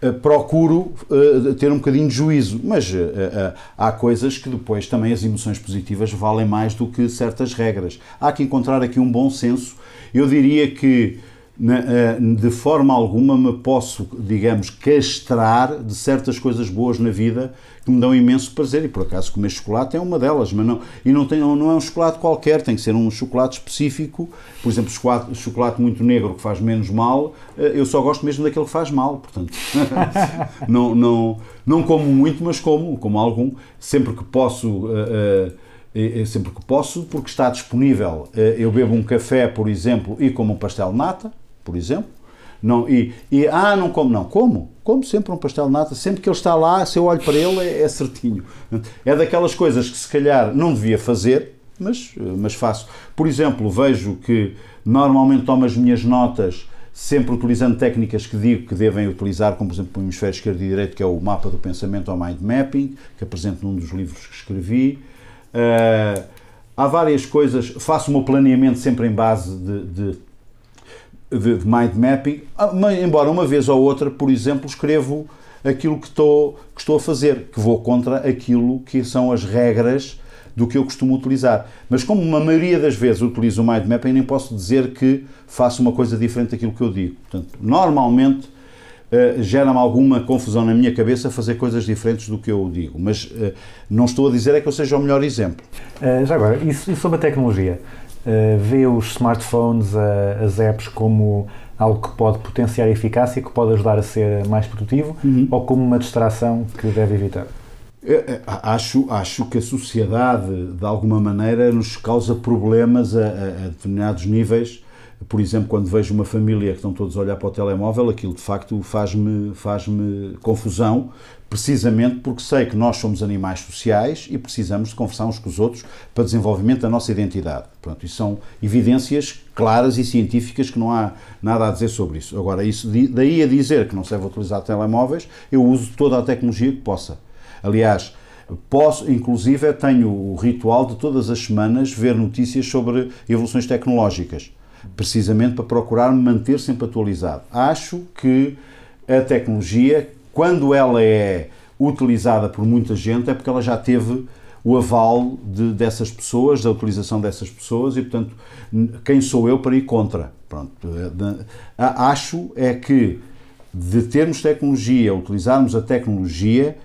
Uh, procuro uh, ter um bocadinho de juízo, mas uh, uh, há coisas que depois também as emoções positivas valem mais do que certas regras. Há que encontrar aqui um bom senso. Eu diria que de forma alguma me posso, digamos, castrar de certas coisas boas na vida que me dão imenso prazer. E por acaso comer chocolate é uma delas, mas não, e não, tem, não é um chocolate qualquer, tem que ser um chocolate específico, por exemplo, chocolate, chocolate muito negro que faz menos mal, eh, eu só gosto mesmo daquele que faz mal, portanto, não, não, não como muito, mas como, como algum, sempre que posso, eh, eh, eh, sempre que posso, porque está disponível, eh, eu bebo um café, por exemplo, e como um pastel de nata, por exemplo, não, e, e, ah, não como, não, como, como sempre um pastel de nata, sempre que ele está lá, se eu olho para ele, é, é certinho. É daquelas coisas que se calhar não devia fazer, mas, mas faço. Por exemplo, vejo que normalmente tomo as minhas notas sempre utilizando técnicas que digo que devem utilizar, como por exemplo o hemisfério esquerdo e direito, que é o mapa do pensamento ou mind mapping, que apresento num dos livros que escrevi. Ah, há várias coisas, faço o meu planeamento sempre em base de- de de, de mind mapping, Ah, embora uma vez ou outra, por exemplo, escrevo aquilo que estou, que estou a fazer, que vou contra aquilo que são as regras do que eu costumo utilizar. Mas como uma maioria das vezes utilizo o mind mapping, nem posso dizer que faço uma coisa diferente daquilo que eu digo. Portanto, normalmente eh, gera-me alguma confusão na minha cabeça fazer coisas diferentes do que eu digo, mas eh, não estou a dizer é que eu seja o melhor exemplo. Uh, já agora, e sobre a tecnologia? Uh, vê os smartphones, uh, as apps, como algo que pode potenciar a eficácia, que pode ajudar a ser mais produtivo, ou como uma distração que deve evitar? Eu, eh, Acho, acho que a sociedade, de alguma maneira, nos causa problemas a, a- a determinados níveis. Por exemplo, quando vejo uma família que estão todos a olhar para o telemóvel, aquilo de facto faz-me faz confusão, precisamente porque sei que nós somos animais sociais e precisamos de conversar uns com os outros para desenvolvimento da nossa identidade. Pronto, isso são evidências claras e científicas que não há nada a dizer sobre isso. Agora, isso, daí a dizer que não se deve utilizar telemóveis, eu uso toda a tecnologia que possa. Aliás, posso, inclusive, tenho o ritual de todas as semanas ver notícias sobre evoluções tecnológicas, precisamente para procurar manter sempre atualizado. Acho que a tecnologia, quando ela é utilizada por muita gente, é porque ela já teve o aval de- dessas pessoas, da utilização dessas pessoas e, portanto, quem sou eu para ir contra? Pronto, eh, acho é que de termos tecnologia, utilizarmos a tecnologia,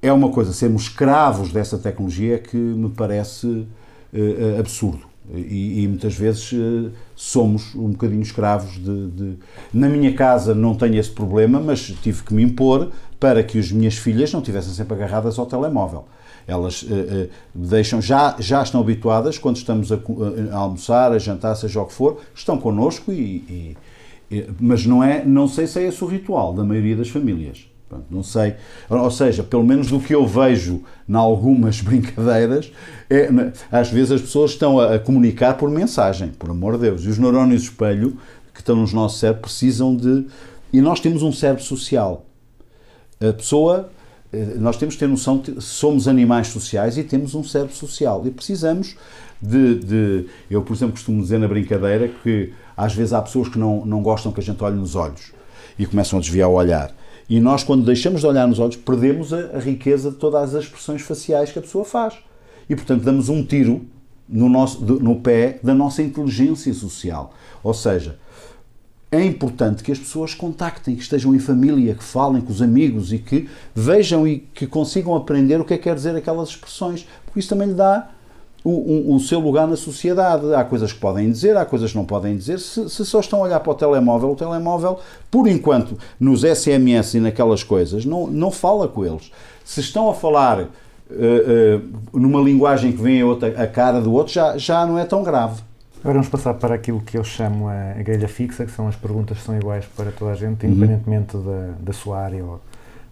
é uma coisa, sermos escravos dessa tecnologia que me parece eh, absurdo. E, e muitas vezes eh, somos um bocadinho escravos de, de- Na minha casa não tenho esse problema, mas tive que me impor para que as minhas filhas não estivessem sempre agarradas ao telemóvel. Elas eh, eh, deixam, já, já estão habituadas, quando estamos a, a almoçar, a jantar, seja o que for, estão connosco e, e- e- mas não é, não sei se é esse o ritual da maioria das famílias. Pronto, não sei. Ou seja, pelo menos do que eu vejo em algumas brincadeiras, é, às vezes as pessoas estão a, a comunicar por mensagem, por amor de Deus. E os neurónios espelho que estão nos nossos cérebros precisam de. E nós temos um cérebro social. A pessoa, eh, nós temos que ter noção que somos animais sociais e temos um cérebro social e precisamos de, de- Eu, por exemplo, costumo dizer na brincadeira que às vezes há pessoas que não, não gostam que a gente olhe nos olhos e começam a desviar o olhar. E nós, quando deixamos de olhar nos olhos, perdemos a, a riqueza de todas as expressões faciais que a pessoa faz. E, portanto, damos um tiro no, nosso, no pé da nossa inteligência social. Ou seja, é importante que as pessoas contactem, que estejam em família, que falem com os amigos e que vejam e que consigam aprender o que é que quer dizer aquelas expressões, porque isso também lhe dá o, o seu lugar na sociedade. Há coisas que podem dizer, há coisas que não podem dizer. Se, se só estão a olhar para o telemóvel, o telemóvel, por enquanto, nos SMS e naquelas coisas, não, não fala com eles. Se estão a falar eh, eh, numa linguagem que vem a, outra, a cara do outro, já, já não é tão grave. Agora vamos passar para aquilo que eu chamo a grelha fixa, que são as perguntas que são iguais para toda a gente, independentemente da, da sua área ou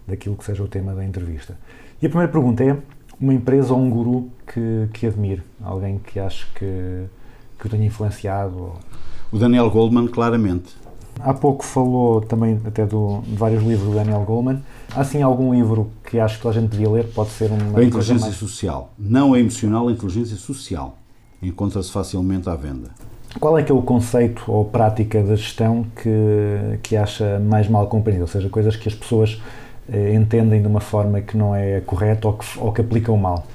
daquilo que seja o tema da entrevista. E a primeira pergunta é uma empresa ou um guru que, que admire, alguém que ache que, que o tenha influenciado. O Daniel Goldman, claramente. Há pouco falou também até do, de vários livros do Daniel Goleman. Há sim algum livro que acho que a gente devia ler? Pode ser uma A inteligência mais- social. Não a emocional, a inteligência social. Encontra-se facilmente à venda. Qual é que é o conceito ou prática da gestão que, que acha mais mal compreendido? Ou seja, coisas que as pessoas entendem de uma forma que não é correta ou que, ou que aplicam mal.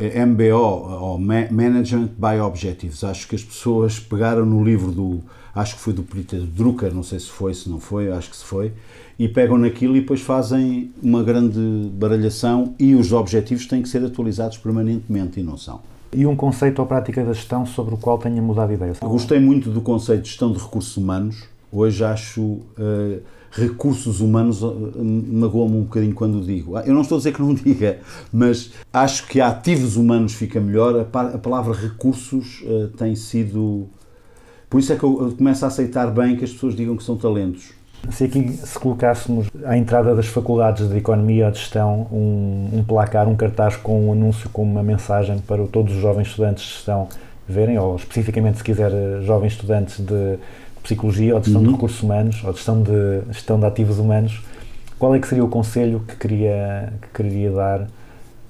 É MBO, ou Ma- Management by Objectives. Acho que as pessoas pegaram no livro do, acho que foi do Peter Drucker, não sei se foi, se não foi, acho que se foi, e pegam naquilo e depois fazem uma grande baralhação e os objetivos têm que ser atualizados permanentemente e não são. E um conceito ou prática da gestão sobre o qual tenha mudado de ideia. Gostei muito do conceito de gestão de recursos humanos. Hoje acho eh, recursos humanos uh, magoa-me um bocadinho quando digo. Ah, Eu não estou a dizer que não diga, mas acho que ativos humanos fica melhor. A, pa- a palavra recursos eh, tem sido. Por isso é que eu, eu começo a aceitar bem que as pessoas digam que são talentos. Se aqui se colocássemos à entrada das faculdades de Economia ou de Gestão um, um placar, um cartaz com um anúncio, com uma mensagem para todos os jovens estudantes de gestão verem, ou especificamente se quiser eh, jovens estudantes de Psicologia ou de Gestão de Recursos Humanos ou de Gestão de, gestão de Ativos Humanos, qual é que seria o conselho que queria, que queria dar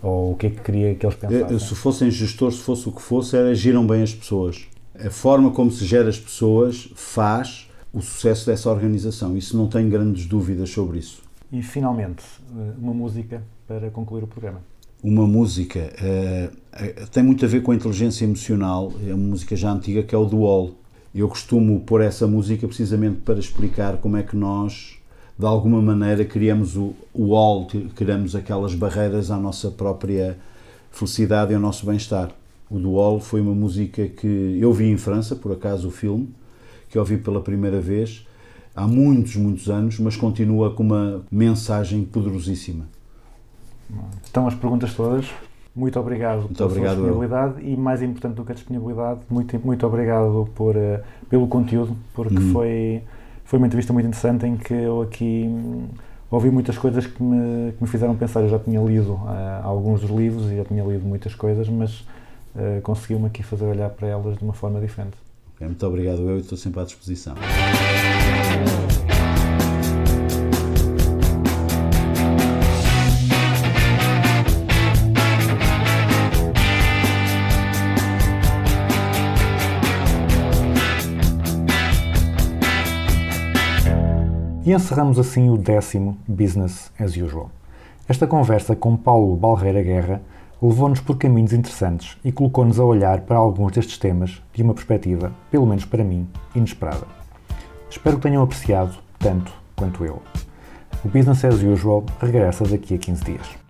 ou o que é que queria que eles Eh, pensassem? Se fossem gestores, se fosse o que fosse, era giram bem as pessoas. A forma como se gera as pessoas faz o sucesso dessa organização. Isso não tenho grandes dúvidas sobre isso. E finalmente, eh, uma música para concluir o programa. Uma música eh, eh, tem muito a ver com a inteligência emocional, é uma música já antiga que é o Wall. Eu costumo pôr essa música precisamente para explicar como é que nós, de alguma maneira, criamos o, o wall, criamos aquelas barreiras à nossa própria felicidade e ao nosso bem-estar. O Wall foi uma música que eu vi em França, por acaso, o filme, que eu vi pela primeira vez há muitos, muitos anos, mas continua com uma mensagem poderosíssima. Estão as perguntas todas. Muito obrigado pela obrigado, sua eu. disponibilidade e, mais importante do que a disponibilidade, muito, muito obrigado por, eh, pelo conteúdo, porque Uhum. foi, foi uma entrevista muito interessante em que eu aqui hum, ouvi muitas coisas que me, que me fizeram pensar. Eu já tinha lido ah, alguns dos livros e já tinha lido muitas coisas, mas eh, conseguiu-me aqui fazer olhar para elas de uma forma diferente. Ok, Muito obrigado, eu e estou sempre à disposição. E encerramos assim o décimo Business as Usual. Esta conversa com Paulo Balreira Guerra levou-nos por caminhos interessantes e colocou-nos a olhar para alguns destes temas de uma perspectiva, pelo menos para mim, inesperada. Espero que tenham apreciado tanto quanto eu. O Business as Usual regressa daqui a 15 dias.